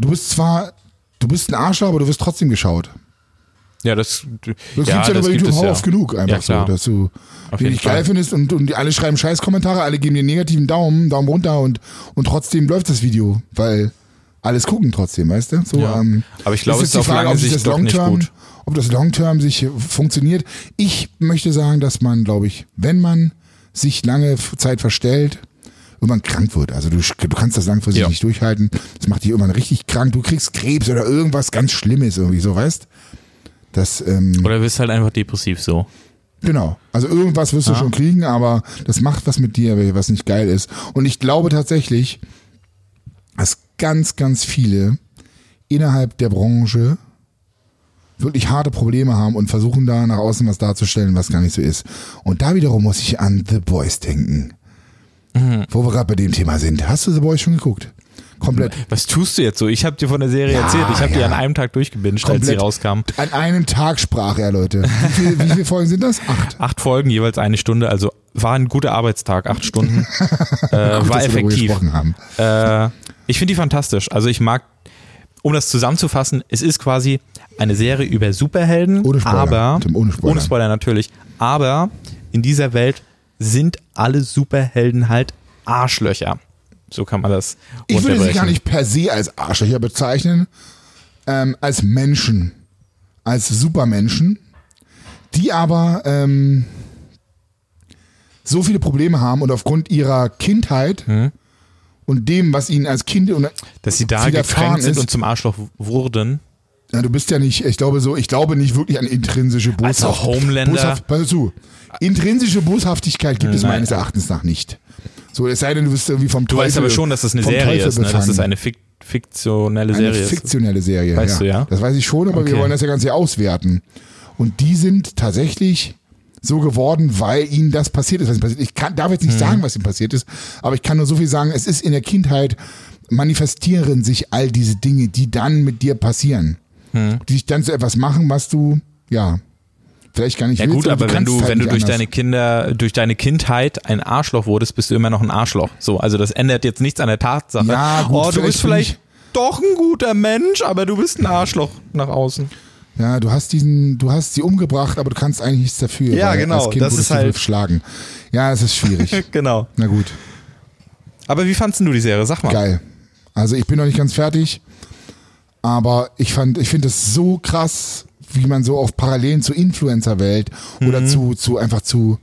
du bist zwar, du bist ein Arschloch, aber du wirst trotzdem geschaut. Ja, das, Das ja, gibt's ja das über gibt YouTube es ja. oft genug einfach Ja, so, dass du die dich geil findest und, und alle schreiben Scheißkommentare, alle geben dir einen negativen Daumen, Daumen runter und, und trotzdem läuft das Video, weil alles gucken trotzdem, weißt du? So, Ja. ähm, Aber ich glaube, es ist auf lange ob sich Sicht das Long-Term- gut. Ob das Long-Term sich funktioniert. Ich möchte sagen, dass man, glaube ich, wenn man sich lange Zeit verstellt, irgendwann krank wird. Also du, du kannst das langfristig Ja. nicht durchhalten. Das macht dich irgendwann richtig krank. Du kriegst Krebs oder irgendwas ganz Schlimmes irgendwie so, weißt? Das, ähm, Oder wirst halt einfach depressiv so. Genau. Also irgendwas wirst du schon kriegen, aber das macht was mit dir, was nicht geil ist. Und ich glaube tatsächlich, dass ganz, ganz viele innerhalb der Branche wirklich harte Probleme haben und versuchen da nach außen was darzustellen, was gar nicht so ist. Und da wiederum muss ich an The Boys denken. Mhm. Wo wir gerade bei dem Thema sind. Hast du The Boys schon geguckt? Komplett. Was tust du jetzt so? Ich habe dir von der Serie Ja, erzählt. Ich habe die ja. an einem Tag durchgebinged, als sie rauskam. An einem Tag sprach er, Leute. Wie, viel, wie viele Folgen sind das? Acht. Acht Folgen, jeweils eine Stunde. Also war ein guter Arbeitstag, acht Stunden. äh, Gut, war effektiv. Äh, ich finde die fantastisch. Also ich mag, um das zusammenzufassen, es ist quasi eine Serie über Superhelden, Ohne Spoiler. aber ohne Spoiler. ohne Spoiler natürlich. Aber in dieser Welt sind alle Superhelden halt Arschlöcher. So kann man das Ich würde sie gar nicht per se als Arschlöcher bezeichnen, ähm, als Menschen, als Supermenschen, die aber ähm, so viele Probleme haben und aufgrund ihrer Kindheit Hm. und dem, was ihnen als Kind und dass sie da gekränkt sind und zum Arschloch wurden. Ja, du bist ja nicht, ich glaube so, ich glaube nicht wirklich an intrinsische Boshaft. Also Homelander- Boshaft, pass zu, intrinsische Boshaftigkeit gibt es Nein. meines Erachtens nach nicht. So, es sei denn, du bist irgendwie vom Du Teufel. weißt aber schon, dass das eine Serie Teufel ist, ne? befangen. das eine fik fiktionelle Eine Serie ist. fiktionelle Serie. Weißt du, ja? Das weiß ich schon, aber wir Okay. wollen das ja Ganze auswerten. Und die sind tatsächlich so geworden, weil ihnen das passiert ist, ist. Ich kann, darf jetzt nicht sagen, was ihnen passiert ist, aber ich kann nur so viel sagen, es ist in der Kindheit, manifestieren sich all diese Dinge, die dann mit dir passieren. Mhm. Die dich dann zu etwas machen, was du, ja, vielleicht gar nicht Ja willst. gut, oder aber wenn du, halt wenn du durch anders. deine Kinder, durch deine Kindheit ein Arschloch wurdest, bist du immer noch ein Arschloch. So, also das ändert jetzt nichts an der Tatsache. Ja, gut, oh, du vielleicht bist vielleicht doch ein guter Mensch, aber du bist ein Arschloch nach außen. Ja, du hast diesen, du hast sie umgebracht, aber du kannst eigentlich nichts dafür. Ja, genau, Als kind das ist halt- schlagen. Ja, es ist schwierig. genau. Na gut. Aber wie fandst du die Serie? Sag mal. Geil. Also ich bin noch nicht ganz fertig, aber ich fand, ich finde es so krass, wie man so auf Parallelen zur Influencer-Welt oder Mhm. zu, zu einfach zu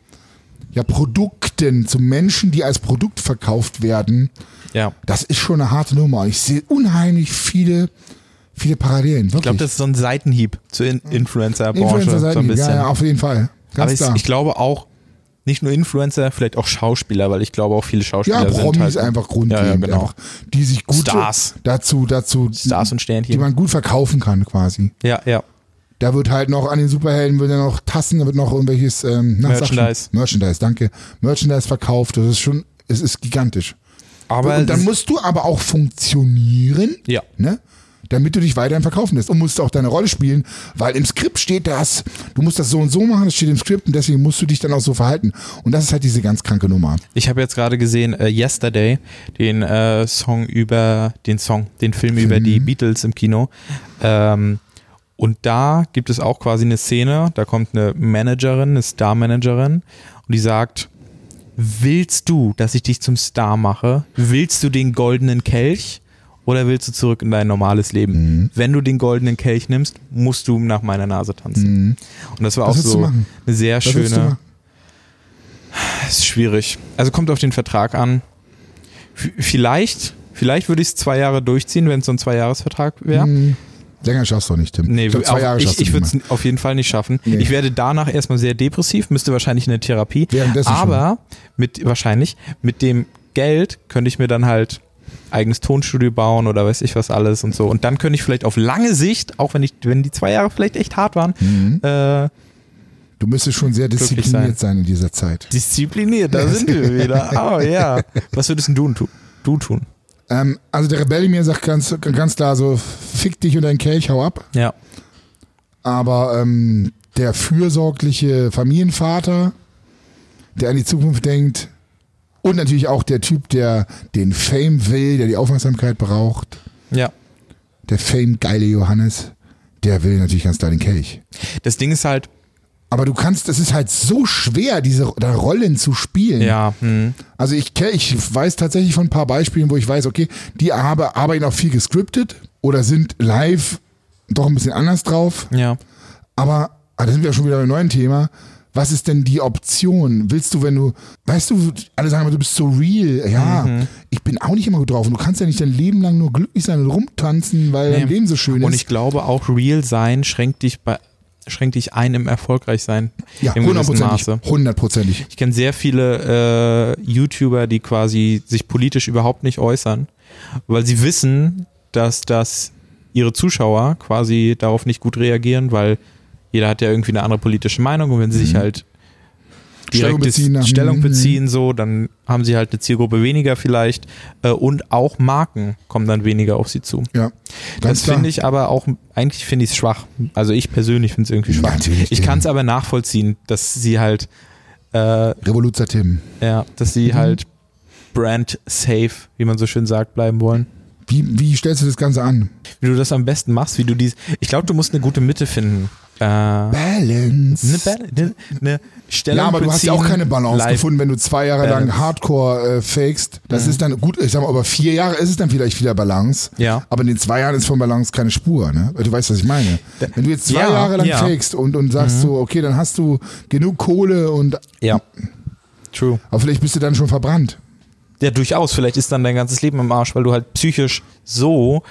ja, Produkten, zu Menschen, die als Produkt verkauft werden, Ja. das ist schon eine harte Nummer. Ich sehe unheimlich viele, viele Parallelen. Wirklich. Ich glaube, das ist so ein Seitenhieb zur In Influencer-Branche. so ein Influencer-Seiten, bisschen. ja, ja, auf jeden Fall. aber Ganz ich, klar. ich glaube auch, nicht nur Influencer, vielleicht auch Schauspieler, weil ich glaube auch viele Schauspieler ja, sind Promis halt einfach grundlegend, Ja, ja, genau. einfach, die sich gut Stars. dazu, dazu, Stars und die Sternchen. man gut verkaufen kann quasi. Ja, ja. Da wird halt noch an den Superhelden wird ja noch Tassen, da wird noch irgendwelches ähm, na, sag schon. Merchandise. Merchandise, danke. Merchandise verkauft. Das ist schon, es ist gigantisch. Aber und dann musst du aber auch funktionieren, Ja. ne? Damit du dich weiterhin verkaufen lässt und musst auch deine Rolle spielen, weil im Skript steht das, du musst das so und so machen, das steht im Skript und deswegen musst du dich dann auch so verhalten. Und das ist halt diese ganz kranke Nummer. Ich habe jetzt gerade gesehen, äh, Yesterday, den äh, Song über, den Song, den Film über die Beatles im Kino. Ähm, und da gibt es auch quasi eine Szene, da kommt eine Managerin, eine Star-Managerin und die sagt, willst du, dass ich dich zum Star mache? Willst du den goldenen Kelch? Oder willst du zurück in dein normales Leben? Mhm. Wenn du den goldenen Kelch nimmst, musst du nach meiner Nase tanzen. Und das war Was auch so eine sehr Was schöne. ist schwierig. Also kommt auf den Vertrag an. Vielleicht, vielleicht würde ich es zwei Jahre durchziehen, wenn es so ein Zweijahresvertrag wäre. Hm, Länger schaffst du nicht, Tim. Nee, ich glaub, zwei Jahre ich, ich nicht würde es auf jeden Fall nicht schaffen. Nee. Ich werde danach erstmal sehr depressiv, müsste wahrscheinlich in eine Therapie. Aber mit wahrscheinlich mit dem Geld könnte ich mir dann halt eigenes Tonstudio bauen oder weiß ich was alles und so. Und dann könnte ich vielleicht auf lange Sicht, auch wenn ich, wenn die zwei Jahre vielleicht echt hart waren, Mhm. äh, Du müsstest schon sehr diszipliniert sein in dieser Zeit. diszipliniert, da sind wir wieder. Oh ja. Was würdest denn du, du tun? Ähm, also der Rebell mir sagt ganz, ganz klar so, fick dich und dein Kelch, hau ab. Ja. Aber ähm, der fürsorgliche Familienvater, der an die Zukunft denkt und natürlich auch der Typ, der den Fame will, der die Aufmerksamkeit braucht, Ja. der Fame-geile Johannes, der will natürlich ganz klar den Kelch. Das Ding ist halt, Aber du kannst, es ist halt so schwer, diese da Rollen zu spielen. ja, hm, Also ich, ich weiß tatsächlich von ein paar Beispielen, wo ich weiß, okay, die habe, arbeiten auch viel gescriptet oder sind live doch ein bisschen anders drauf. ja. Aber, ah, da sind wir ja schon wieder beim neuen Thema. Was ist denn die Option? Willst du, wenn du, weißt du, alle sagen immer, du bist so real. Ja, Mhm. ich bin auch nicht immer gut drauf. Und du kannst ja nicht dein Leben lang nur glücklich sein und rumtanzen, weil dein Nee. Leben so schön Und ist. ich glaube auch, real sein schränkt dich bei schränkt dich ein im Erfolgreichsein ja, im gewissen hundertprozentig. Maße. Hundertprozentig. Ich kenne sehr viele äh, YouTuber, die quasi sich politisch überhaupt nicht äußern, weil sie wissen, dass das ihre Zuschauer quasi darauf nicht gut reagieren, weil jeder hat ja irgendwie eine andere politische Meinung und wenn sie sich halt Stellung direkt beziehen, Stellung mhm. beziehen, so, dann haben sie halt eine Zielgruppe weniger vielleicht äh, und auch Marken kommen dann weniger auf sie zu. Ja, das finde ich aber auch, eigentlich finde ich es schwach. Also ich persönlich finde es irgendwie schwach. Natürlich, ich kann es aber nachvollziehen, dass sie halt, äh, Revoluzer Tim. ja, dass Mhm. sie halt brand safe, wie man so schön sagt, bleiben wollen. Wie, wie stellst du das Ganze an? Wie du das am besten machst, wie du dies. Ich glaube, du musst eine gute Mitte finden. Äh, eine, Balance. Bal- eine, eine Stellung Ja, aber du hast ja auch keine Balance live- gefunden, wenn du zwei Jahre lang Balance. Hardcore äh, fakest. Das ist dann gut, ich sag mal, über vier Jahre ist es dann vielleicht wieder Balance. Ja. Aber in den zwei Jahren ist von Balance keine Spur, ne? Du weißt, was ich meine. Wenn du jetzt zwei Ja, Jahre lang ja. fakest und, und sagst so, okay, dann hast du genug Kohle und Ja. True. aber vielleicht bist du dann schon verbrannt. Ja, durchaus. Vielleicht ist dann dein ganzes Leben im Arsch, weil du halt psychisch so.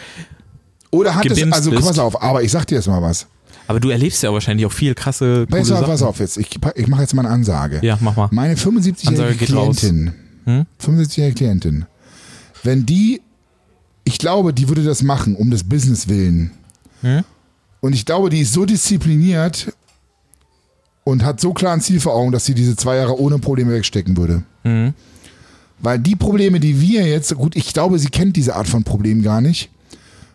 Oder hat es, also pass auf, aber ich sag dir jetzt mal was. Aber du erlebst ja wahrscheinlich auch viel krasse. Pass auf, pass auf jetzt. Ich, ich mache jetzt mal eine Ansage. Ja, mach mal. Meine 75-jährige Ansage geht raus. Klientin, Hm? 75-jährige Klientin, wenn die, ich glaube, die würde das machen, um des Business willen. Hm? Und ich glaube, die ist so diszipliniert und hat so klar ein Ziel vor Augen, dass sie diese zwei Jahre ohne Probleme wegstecken würde. Mhm. Weil die Probleme, die wir jetzt, gut, ich glaube, sie kennt diese Art von Problem gar nicht.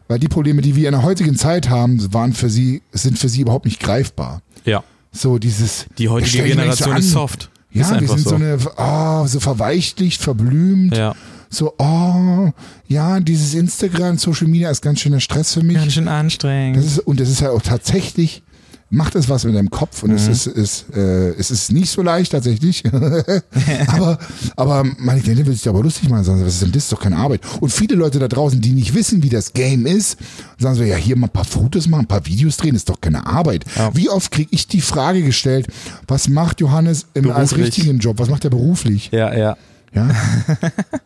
Weil die Probleme, die wir in der heutigen Zeit haben, waren für sie, sind für sie überhaupt nicht greifbar. Ja. So dieses. Die heutige nicht so Generation ist soft. Ja, ist wir sind so, so. eine, oh, so verweichlicht, verblümt. Ja. So, oh, ja, dieses Instagram, Social Media ist ganz schöner Stress für mich. Ganz schön anstrengend. Das ist, und das ist ja auch tatsächlich, macht es was mit deinem Kopf und Mhm. es, ist, ist, äh, es ist nicht so leicht tatsächlich. aber, aber meine Klientin will sich aber lustig machen, sagen, sie, was ist denn das? Das ist doch keine Arbeit. Und viele Leute da draußen, die nicht wissen, wie das Game ist, sagen so, ja, hier mal ein paar Fotos machen, ein paar Videos drehen, ist doch keine Arbeit. Ja. Wie oft kriege ich die Frage gestellt, was macht Johannes im, als richtigen Job? Was macht er beruflich? Ja, ja. Ja.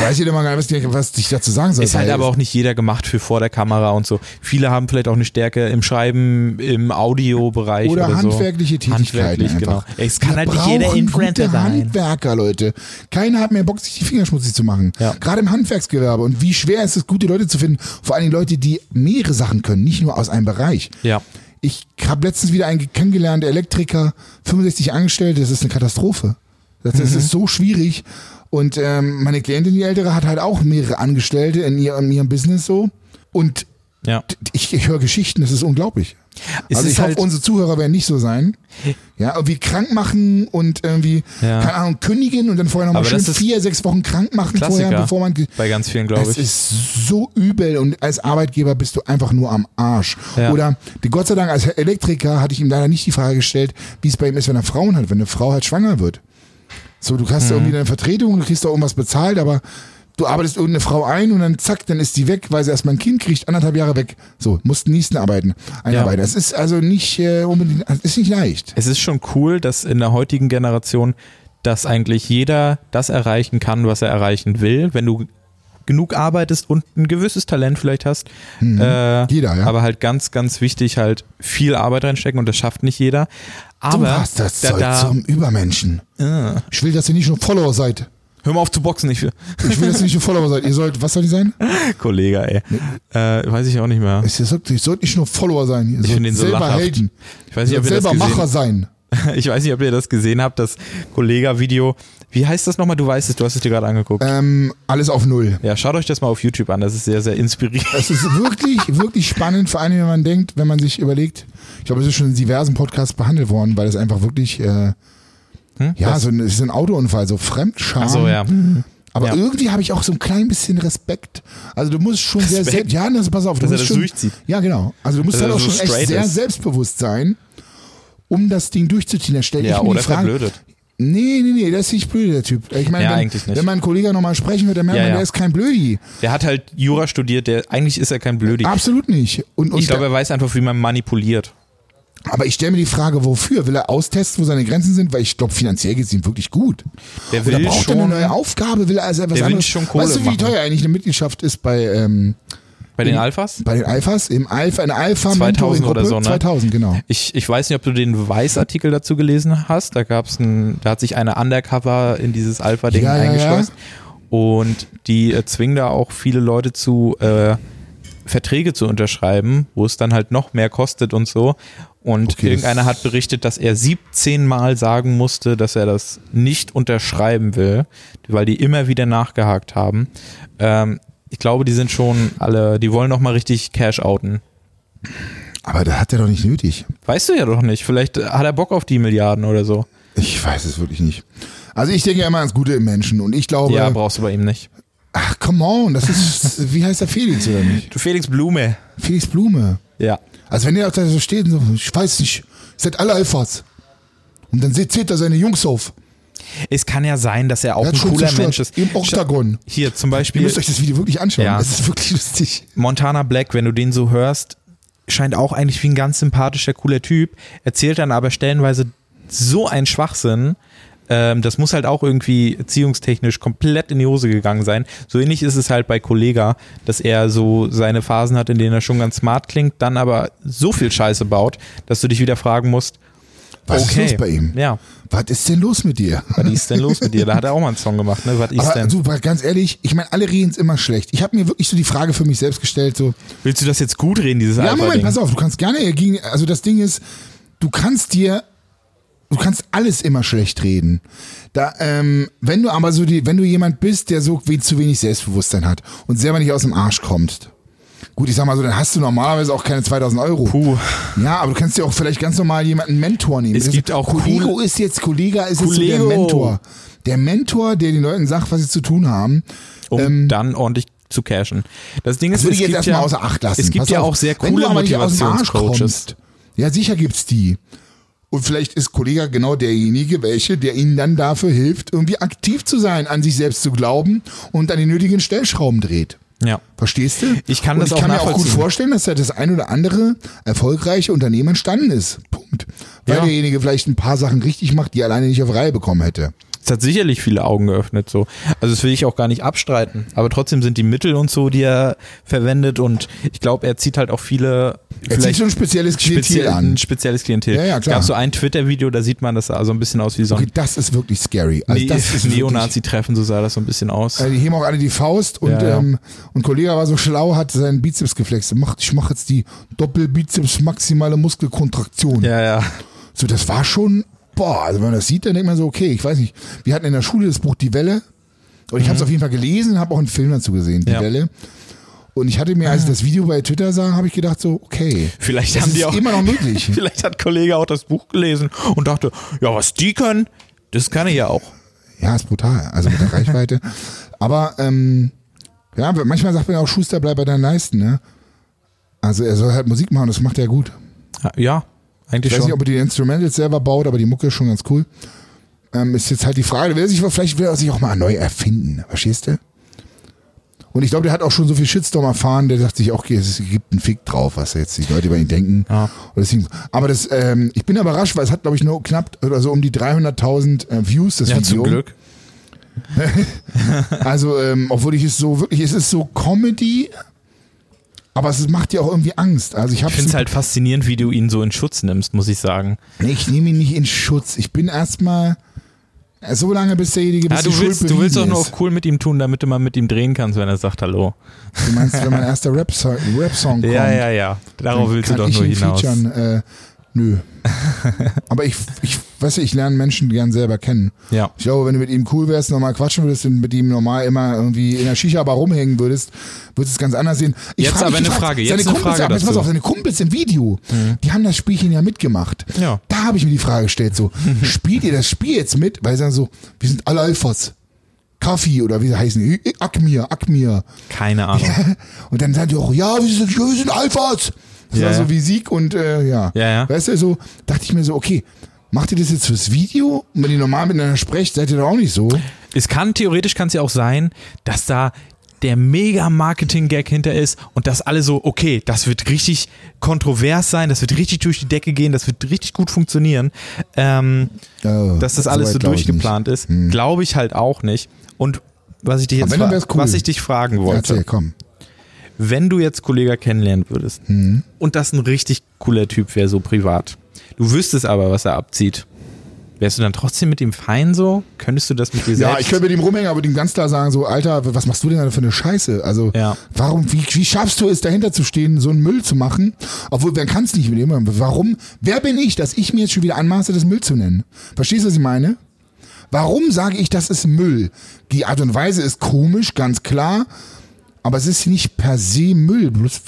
Weiß jeder mal gar nicht, was, ich dazu sagen soll. Ist halt aber auch nicht jeder gemacht für vor der Kamera und so. Viele haben vielleicht auch eine Stärke im Schreiben, im Audiobereich oder, oder so. handwerkliche Tätigkeiten Handwerklich, einfach. genau. Es kann Wir halt nicht jeder Influencer sein. Handwerker, Leute. Keiner hat mehr Bock, sich die Finger schmutzig zu machen. Ja. Gerade im Handwerksgewerbe. Und wie schwer ist es, gute Leute zu finden? Vor allem Leute, die mehrere Sachen können, nicht nur aus einem Bereich. Ja. Ich habe letztens wieder einen kennengelernt, Elektriker, 65 Angestellte, das ist eine Katastrophe. Das, das Mhm. ist so schwierig. Und ähm, meine Klientin, die ältere, hat halt auch mehrere Angestellte in ihrem, in ihrem Business so. Und Ja. ich, ich höre Geschichten, das ist unglaublich. Es also ist ich halt- hoffe, unsere Zuhörer werden nicht so sein. Ja, irgendwie krank machen und irgendwie, Ja. keine Ahnung, kündigen und dann vorher nochmal schön das vier, sechs Wochen krank machen Klassiker. vorher, bevor man. Bei ganz vielen, glaube Es ich. ist so übel und als Arbeitgeber bist du einfach nur am Arsch. Ja. Oder die, Gott sei Dank als Elektriker hatte ich ihm leider nicht die Frage gestellt, wie es bei ihm ist, wenn er Frauen hat, wenn eine Frau halt schwanger wird. So, du Mhm. hast irgendwie eine Vertretung, du kriegst da irgendwas bezahlt, aber du arbeitest irgendeine Frau ein und dann zack, dann ist die weg, weil sie erstmal ein Kind kriegt, anderthalb Jahre weg. So, mussten nächsten arbeiten, einarbeiten. Das ist also nicht äh, unbedingt, das ist nicht leicht. Es ist schon cool, dass in der heutigen Generation, dass eigentlich jeder das erreichen kann, was er erreichen will, wenn du genug arbeitest und ein gewisses Talent vielleicht hast. Äh, Mhm. Jeder, ja. Aber halt ganz, ganz wichtig, halt viel Arbeit reinstecken und das schafft nicht jeder. Aber du hast das da, Zeug da, zum Übermenschen. äh, Ich will, dass ihr nicht nur Follower seid. hör mal auf zu boxen, ich Ich will, dass ihr nicht nur Follower seid. Ihr sollt, was soll die sein? Kollege, ey. Äh, weiß ich auch nicht mehr. Ihr sollt, ihr sollt nicht nur Follower sein. Ihr Ich sollt so selber lachhaft. Helden. Ich weiß nicht, ob ihr das selber gesehen Macher sein. Ich weiß nicht, ob ihr das gesehen habt, das Kollega-Video. Wie heißt das nochmal? Du weißt es, du hast es dir gerade angeguckt. Ähm, alles auf Null. Ja, schaut euch das mal auf YouTube an, das ist sehr, sehr inspirierend. Es ist wirklich, wirklich spannend, vor allem, wenn man denkt, wenn man sich überlegt, ich glaube, es ist schon in diversen Podcasts behandelt worden, weil es einfach wirklich, äh, Hm? ja, Was? so ein, es ist ein Autounfall, so Fremdscham. Ach so, ja. Aber Ja. irgendwie habe ich auch so ein klein bisschen Respekt. Also du musst schon sehr Respekt? selbst, ja, das, pass auf, du Dass er musst das schon, durchzieht. Ja, genau. Also du musst halt er auch so schon echt straight sehr ist. selbstbewusst sein, um das Ding durchzuziehen. Da stelle Ja, ich mir oder die Frage, verblödet. Nee, nee, nee, der ist nicht blöd, der Typ. Ich meine, Ja, wenn, eigentlich nicht. wenn mein Kollege nochmal sprechen wird, dann merkt Ja, man, ja. der ist kein Blödi. Der hat halt Jura studiert, der eigentlich ist er kein Blödi. Absolut nicht. Und, und Ich glaube, er weiß einfach, wie man manipuliert. aber ich stelle mir die Frage, wofür? Will er austesten, wo seine Grenzen sind? Weil ich glaube, finanziell geht es ihm wirklich gut. Der Oder will braucht er schon eine neue Aufgabe? Will er also etwas Der anderes? schon Kohle weißt du, wie machen. teuer eigentlich eine Mitgliedschaft ist bei, ähm, bei den Alphas. bei den Alphas? Im Alpha, eine Alpha 2000 oder so, ne? 2000, genau. Ich, ich weiß nicht, ob du den Weiß-Artikel dazu gelesen hast. Da gab's ein, da hat sich eine Undercover in dieses Alpha-Ding Ja, ja, eingeschleust. Und die äh, zwingen da auch viele Leute zu, äh, Verträge zu unterschreiben, wo es dann halt noch mehr kostet und so. Und Okay, irgendeiner hat berichtet, dass er 17 Mal sagen musste, dass er das nicht unterschreiben will, weil die immer wieder nachgehakt haben. Ähm, ich glaube, die sind schon alle, die wollen noch mal richtig Cash outen. Aber das hat er doch nicht nötig. Weißt du ja doch nicht. Vielleicht hat er Bock auf die Milliarden oder so. Ich weiß es wirklich nicht. Also ich denke ja immer ans Gute im Menschen und ich glaube, Ja, brauchst du bei ihm nicht. ach come on, das ist, wie heißt der Felix oder nicht? Du Felix Blume. Felix Blume. Ja. Also wenn der da so steht und so, ich weiß nicht, seid alle Alphas. Und dann zählt er seine Jungs auf. Es kann ja sein, dass er auch Er ein cooler. Mensch ist. Im Oktagon. Hier zum Ihr Beispiel müsst euch das Video wirklich anschauen. Ja. Es ist wirklich lustig. Montana Black, wenn du den so hörst, scheint auch eigentlich wie ein ganz sympathischer, cooler Typ, erzählt dann aber stellenweise so ein Schwachsinn. Ähm, das muss halt auch irgendwie erziehungstechnisch komplett in die Hose gegangen sein. So ähnlich ist es halt bei Kollega, dass er so seine Phasen hat, in denen er schon ganz smart klingt, dann aber so viel Scheiße baut, dass du dich wieder fragen musst, Was okay, ist los bei ihm? Ja, Was ist denn los mit dir? was ist denn los mit dir? Da hat er auch mal einen Song gemacht, ne? Was ist Aber denn? mal ganz ehrlich, ich meine, alle reden es immer schlecht. Ich habe mir wirklich so die Frage für mich selbst gestellt, so, Willst du das jetzt gut reden, dieses ja, Moment, pass auf, du kannst gerne gegen, also das Ding ist, du kannst dir, du kannst alles immer schlecht reden. Da, ähm, wenn du aber so die, wenn du jemand bist, der so wie zu wenig Selbstbewusstsein hat und selber nicht aus dem Arsch kommt. Gut, ich sag mal so, dann hast du normalerweise auch keine 2000 Euro. Puh. Ja, aber du kannst dir auch vielleicht ganz normal jemanden Mentor nehmen. Es Das gibt ist, auch Kollego ist jetzt, Kollega ist jetzt so der. Mentor. Der Mentor, der den Leuten sagt, was sie zu tun haben. um dann ordentlich zu cashen. Das Ding ist, Das würde es ich jetzt gibt erstmal ja, außer Acht lassen. Es gibt Pass ja auf, auch sehr coole Motivationscoaches. Ja, sicher gibt's die. Und vielleicht ist Kollege genau derjenige, welche, der ihnen dann dafür hilft, irgendwie aktiv zu sein, an sich selbst zu glauben und an den nötigen Stellschrauben dreht. Ja. Verstehst du? Ich kann und das ich auch kann mir auch gut vorstellen, dass da das ein oder andere erfolgreiche Unternehmen entstanden ist. Punkt. Weil Ja. derjenige vielleicht ein paar Sachen richtig macht, die er alleine nicht auf Reihe bekommen hätte. Es hat sicherlich viele Augen geöffnet, so. Also das will ich auch gar nicht abstreiten. Aber trotzdem sind die Mittel und so, die er verwendet und ich glaube, er zieht halt auch viele Er zieht so ein spezielles Klientel speziell, an. ein spezielles Klientel. Ja, ja, Es klar. gab so ein Twitter-Video, da sieht man das so ein bisschen aus wie so ein Okay, das ist wirklich scary. Also das ist Neonazi-Treffen, so sah das so ein bisschen aus. Äh, die heben auch alle die Faust und, Ja, ja. Ähm, und Kollege war so schlau, hat seinen Bizeps geflext. Ich mache jetzt die Doppelbizeps maximale Muskelkontraktion. Ja, ja. So, das war schon, boah, also wenn man das sieht, dann denkt man so, okay, ich weiß nicht. Wir hatten in der Schule das Buch Die Welle und ich habe es auf jeden Fall gelesen, habe auch einen Film dazu gesehen, Die Mhm. Ja. Welle. Und ich hatte mir, als ich das Video bei Twitter sah, habe ich gedacht so, okay, Vielleicht das haben die ist auch immer noch möglich. Vielleicht hat Kollege auch das Buch gelesen und dachte, ja, was die können, das kann ich ja auch. Ja, ist brutal, also mit der Reichweite. Aber ähm, ja, manchmal sagt man ja auch, Schuster, bleib bei deinen Leisten, ne? Also er soll halt Musik machen, das macht er gut. Ja, eigentlich Ich weiß schon. nicht, ob er die Instrumentals selber baut, aber die Mucke ist schon ganz cool. Ähm, ist jetzt halt die Frage, will er sich, vielleicht will er sich auch mal neu erfinden, verstehst du? Und ich glaube, der hat auch schon so viel Shitstorm erfahren, der sagt sich auch, okay, es gibt einen Fick drauf, was jetzt die Leute über ihn denken. Ja. Und deswegen, aber das, ähm, ich bin überrascht, weil es hat, glaube ich, nur knapp oder so um die 300.000 äh, Views, das ja, Video. zum Glück. Also, ähm, obwohl ich es so wirklich, es ist so Comedy, aber es macht dir auch irgendwie Angst. Also ich Ich finde es halt faszinierend, wie du ihn so in Schutz nimmst, muss ich sagen. Nee, ich nehme ihn nicht in Schutz. Ich bin erstmal so lange, bis derjenige bis Ja, die du Schuld willst, du willst doch nur auf cool mit ihm tun, damit du mal mit ihm drehen kannst, wenn er sagt Hallo. Du meinst, wenn mein erster Rap-Song Rap kommt, Ja, ja, ja. Darauf willst du doch ich nur ihn hinaus. featuren. Äh, nö. Aber ich, ich weiß ja, ich lerne Menschen gern selber kennen. Ja. Ich glaube, wenn du mit ihm cool wärst, normal quatschen würdest und mit ihm normal immer irgendwie in der Shisha-Bar rumhängen würdest, würdest es ganz anders sehen. Ich Jetzt frag aber eine gefragt, Frage, jetzt seine eine Kumpels, Frage aber jetzt pass auf, seine Kumpels im Video, die haben das Spielchen ja mitgemacht. Ja. Da habe ich mir die Frage gestellt, so, spielt ihr das Spiel jetzt mit? Weil sie sagen so, wir sind alle Alphas. Kaffee oder wie sie heißen? Akmir, Akmir. Keine Ahnung. Und dann sagen die auch, ja, wir sind, wir sind Alphas. Das Ja, war ja. so wie Sieg und äh, ja. Ja, ja. Weißt du, so dachte ich mir so, okay, macht ihr das jetzt fürs Video? Und wenn ihr normal miteinander sprecht, seid ihr doch auch nicht so. Es kann, theoretisch kann es ja auch sein, dass da der mega Marketing-Gag hinter ist und dass alle so, okay, das wird richtig kontrovers sein, das wird richtig durch die Decke gehen, das wird richtig gut funktionieren. Ähm, Oh, dass das alles so durchgeplant ist, glaube ich halt auch nicht. Und was ich dich jetzt cool. was ich dich fragen wollte, Erzähl, komm. wenn du jetzt Kollege kennenlernen würdest und das ein richtig cooler Typ wäre, so privat, du wüsstest aber, was er abzieht, Wärst du dann trotzdem mit ihm fein so? Könntest du das mit dir selbst? Ja, ich könnte mit ihm rumhängen, aber ihm ganz klar sagen, so, Alter, was machst du denn da für eine Scheiße? Also, Ja. warum, wie, wie schaffst du es, dahinter zu stehen, so einen Müll zu machen? Obwohl, wer kann es nicht mit ihm? Warum? Wer bin ich, dass ich mir jetzt schon wieder anmaße, das Müll zu nennen? Verstehst du, was ich meine? Warum sage ich, das ist Müll? Die Art und Weise ist komisch, ganz klar, aber es ist nicht per se Müll. Bloß,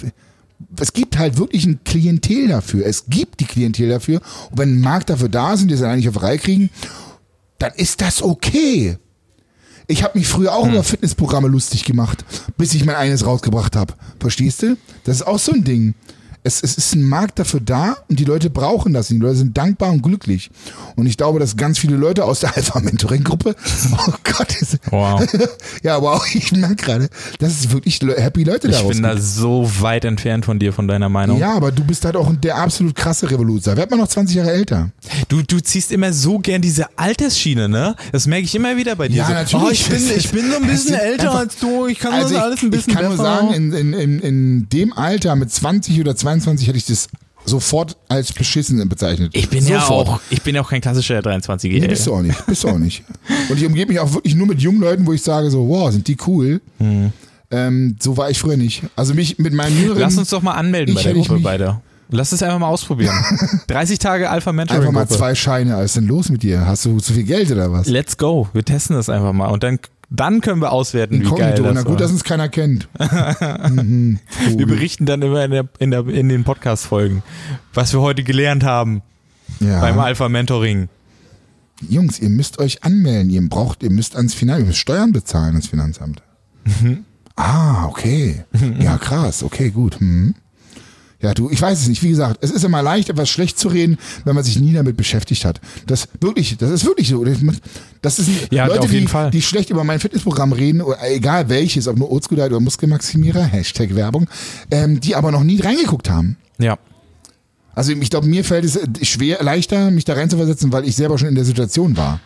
es gibt halt wirklich ein Klientel dafür. Es gibt die Klientel dafür. Und wenn ein Markt dafür da ist und die es eigentlich auf die Reihe kriegen, dann ist das okay. Ich habe mich früher auch über Fitnessprogramme lustig gemacht, bis ich mein eines rausgebracht habe. Verstehst du? Das ist auch so ein Ding. Es, es ist ein Markt dafür da und die Leute brauchen das. Die Leute sind dankbar und glücklich. Und ich glaube, dass ganz viele Leute aus der Alpha-Mentoring-Gruppe, oh Gott, ist, Wow. ja, aber auch ich merke gerade, dass es wirklich happy Leute Ich daraus bin da so weit entfernt von dir, von deiner Meinung. Ja, aber du bist halt auch der absolut krasse Revoluzer. Werd mal noch 20 Jahre älter. Du, du ziehst immer so gern diese Altersschiene, ne? Das merke ich immer wieder bei dir. Ja, so, natürlich. Oh, ich, bin, ich bin so ein bisschen älter einfach- als du, ich kann Also das ich, alles ein bisschen ich kann nur sagen, in, in, in, in dem Alter mit 20 oder 22 hätte ich das sofort als beschissen bezeichnet. ich bin ja sofort. auch, ich bin ja auch kein klassischer 23-Jähriger. Nee, bist du auch nicht. Bist du auch nicht. Und ich umgebe mich auch wirklich nur mit jungen Leuten, wo ich sage so, wow, sind die cool. Ähm, so war ich früher nicht. Also mich mit meinen jüngeren Lass uns doch mal anmelden bei der Gruppe beide. Lass es einfach mal ausprobieren. 30 Tage Alpha Mentoring einfach mal zwei Scheine. Was ist denn los mit dir? Hast du zu viel Geld oder was? Let's go. Wir testen das einfach mal und dann, dann können wir auswerten, wie geil Inkognito. das Na gut, war. dass uns keiner kennt. mhm. Wir berichten dann immer in, der, in, der, in den Podcast-Folgen, was wir heute gelernt haben ja. beim Alpha Mentoring. Jungs, ihr müsst euch anmelden. Ihr braucht, ihr müsst ans Finanzamt, ihr müsst Steuern bezahlen ans Finanzamt. Mhm. Ah, okay. Ja, krass. Okay, gut. Hm. Ja, du, ich weiß es nicht. Wie gesagt, es ist immer leicht, etwas schlecht zu reden, wenn man sich nie damit beschäftigt hat. Das wirklich, das ist wirklich so. Das ist Ja, Leute, auf jeden die, Fall. die schlecht über mein Fitnessprogramm reden, oder egal welches, ob nur Oldschool oder Muskelmaximierer, Hashtag Werbung, ähm, die aber noch nie reingeguckt haben. Ja. Also ich glaube, mir fällt es äh, schwer, leichter, mich da reinzuversetzen, weil ich selber schon in der Situation war.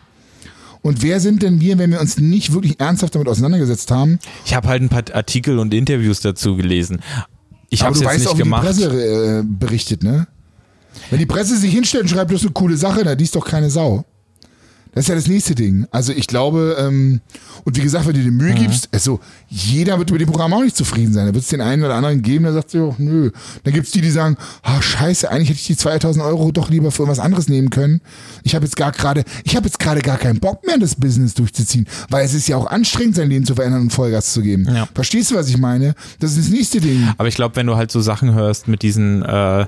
Und wer sind denn wir, wenn wir uns nicht wirklich ernsthaft damit auseinandergesetzt haben? Ich habe halt ein paar Artikel und Interviews dazu gelesen. Ich habe es jetzt weißt nicht auch, wie gemacht. die Presse äh, berichtet, ne? Wenn die Presse sich hinstellt und schreibt, das ist eine coole Sache, na, die ist doch keine Sau. Das ist ja das nächste Ding. Also ich glaube, ähm, und wie gesagt, wenn du dir Mühe Mhm. gibst, also jeder wird mit dem Programm auch nicht zufrieden sein. Da wird es den einen oder anderen geben, der sagt sich, oh, nö. Dann gibt es die, die sagen, ah scheiße, eigentlich hätte ich die 2000 Euro doch lieber für irgendwas anderes nehmen können. Ich habe jetzt gar gerade, ich habe jetzt gerade gar keinen Bock mehr, das Business durchzuziehen, weil es ist ja auch anstrengend, sein Leben zu verändern und Vollgas zu geben. Ja. Verstehst du, was ich meine? Das ist das nächste Ding. Aber ich glaube, wenn du halt so Sachen hörst mit diesen äh,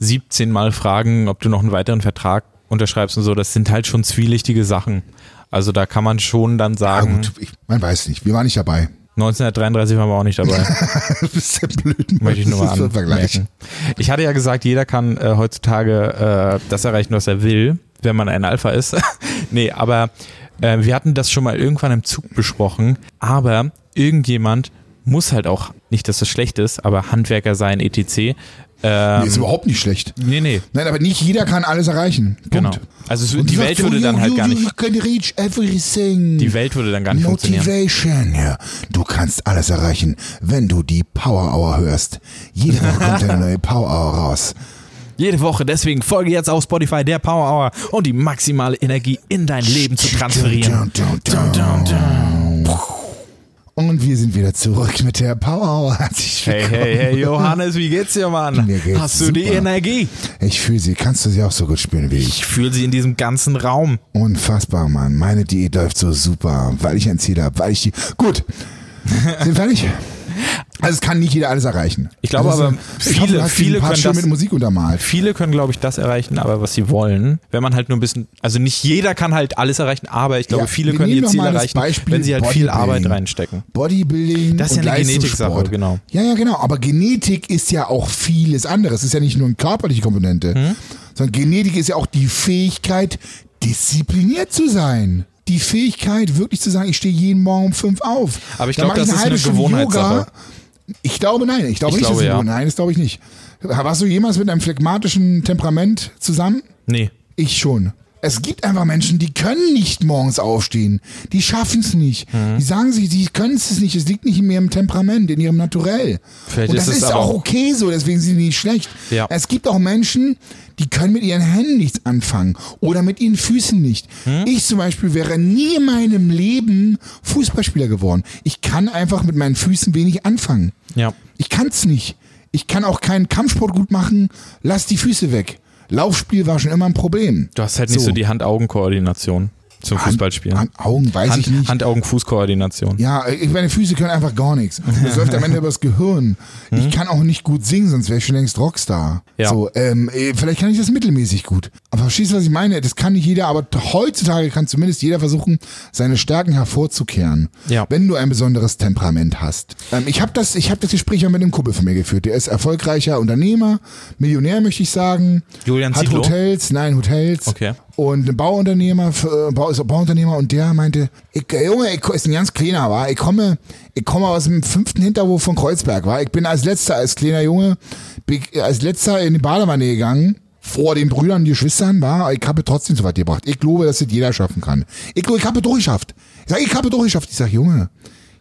17 Mal Fragen, ob du noch einen weiteren Vertrag unterschreibst und so, das sind halt schon zwielichtige Sachen. Also da kann man schon dann sagen, gut, ich, man weiß nicht, wir waren nicht dabei. 1933 waren wir auch nicht dabei. Du bist ja blöd. Möchte ich nur mal anmerken. Ich hatte ja gesagt, jeder kann äh, heutzutage äh, das erreichen, was er will, wenn man ein Alpha ist. nee, aber äh, wir hatten das schon mal irgendwann im Zug besprochen, aber irgendjemand muss halt auch, nicht, dass das schlecht ist, aber Handwerker sein, etc. Ähm, Nee, ist überhaupt nicht schlecht. nee, nee, Nein, aber nicht jeder kann alles erreichen. Punkt. genau. Also es, Und die du Welt würde you, dann you, halt you, gar You nicht, can reach everything. die Welt würde dann gar nicht funktionieren. Motivation, ja. Du kannst alles erreichen, wenn du die Power Hour hörst. Jede Woche kommt eine neue Power Hour raus. Jede Woche, deswegen folge jetzt auf Spotify der Power Hour und die maximale Energie in dein Leben zu transferieren. Dun, dun, dun, dun. Und wir sind wieder zurück mit der Power Hey, hey, hey, Johannes, wie geht's dir, Mann? Mir geht's Hast du die super. Energie? Ich fühle sie. Kannst du sie auch so gut spüren wie ich? Ich fühle sie in diesem ganzen Raum. Unfassbar, Mann. Meine Diät läuft so super, weil ich ein Ziel habe, weil ich die. Gut. Sind fertig? Also es kann nicht jeder alles erreichen. Ich glaube ist aber, ich viele- hoffe, viele können das- mit Musik untermalt. Viele können, glaube ich, das erreichen, aber was sie wollen, wenn man halt nur ein bisschen, also nicht jeder kann halt alles erreichen, aber ich glaube, Ja, viele können ihr Ziel erreichen, Beispiel wenn sie halt viel. Arbeit reinstecken. Bodybuilding Das ist ja eine. Genetiksache, genau. Ja, ja, genau. Aber Genetik ist ja auch vieles anderes. Es ist ja nicht nur eine körperliche Komponente, Hm? sondern Genetik ist ja auch die Fähigkeit, diszipliniert zu sein. Die Fähigkeit, wirklich zu sagen, ich stehe jeden Morgen um fünf auf. Aber ich glaube, das ist eine Gewohnheitssache. Yoga. Ich glaube, nein. Ich glaube Ich nicht, glaube, dass ja. Nein, das glaube ich nicht. Warst du jemals mit einem phlegmatischen Temperament zusammen? Nee. Ich schon. Es gibt einfach Menschen, die können nicht morgens aufstehen. Die schaffen es nicht. Mhm. Die sagen sich, sie können es nicht. Es liegt nicht in ihrem Temperament, in ihrem Naturell. Vielleicht Und das ist es ist auch okay so, deswegen sind die nicht schlecht. Ja. Es gibt auch Menschen, die können mit ihren Händen nichts anfangen oder mit ihren Füßen nicht. Hm? Ich zum Beispiel wäre nie in meinem Leben Fußballspieler geworden. Ich kann einfach mit meinen Füßen wenig anfangen. Ja. Ich kann's nicht. Ich kann auch keinen Kampfsport gut machen. Lass die Füße weg. Laufspiel war schon immer ein Problem. Du hast halt nicht so, die Hand-Augen-Koordination zum Fußballspielen. An Augen weiß ich nicht. Hand, Hand-Augen-Fußkoordination. Ja, ich, meine Füße können einfach gar nichts. Das läuft am Ende übers Gehirn. Ich kann auch nicht gut singen, sonst wäre ich schon längst Rockstar. Ja. So, ähm, eh, vielleicht kann ich das mittelmäßig gut. Aber verstehst du, was ich meine? Das kann nicht jeder, aber heutzutage kann zumindest jeder versuchen, seine Stärken hervorzukehren. Ja. Wenn du ein besonderes Temperament hast. Ähm, ich habe das, ich habe das Gespräch ja mit einem Kumpel von mir geführt. Der ist erfolgreicher Unternehmer, Millionär möchte ich sagen. Julian Hat Zietlow? Hotels, nein, Hotels. Okay. Und ein Bauunternehmer, äh, Bau, ist Bauunternehmer und der meinte, ich, äh, Junge, ich ist ein ganz kleiner, war. Ich komme, ich komme aus dem fünften Hinterhof von Kreuzberg, war. Ich bin als letzter, als kleiner Junge, ich als letzter in die Badewanne gegangen. Vor den Brüdern und Geschwistern war, ich habe trotzdem so weit gebracht. Ich glaube, dass das jeder schaffen kann. Ich glaube, ich habe durchgeschafft. Ich sage, ich habe durchgeschafft. Ich sage, Junge,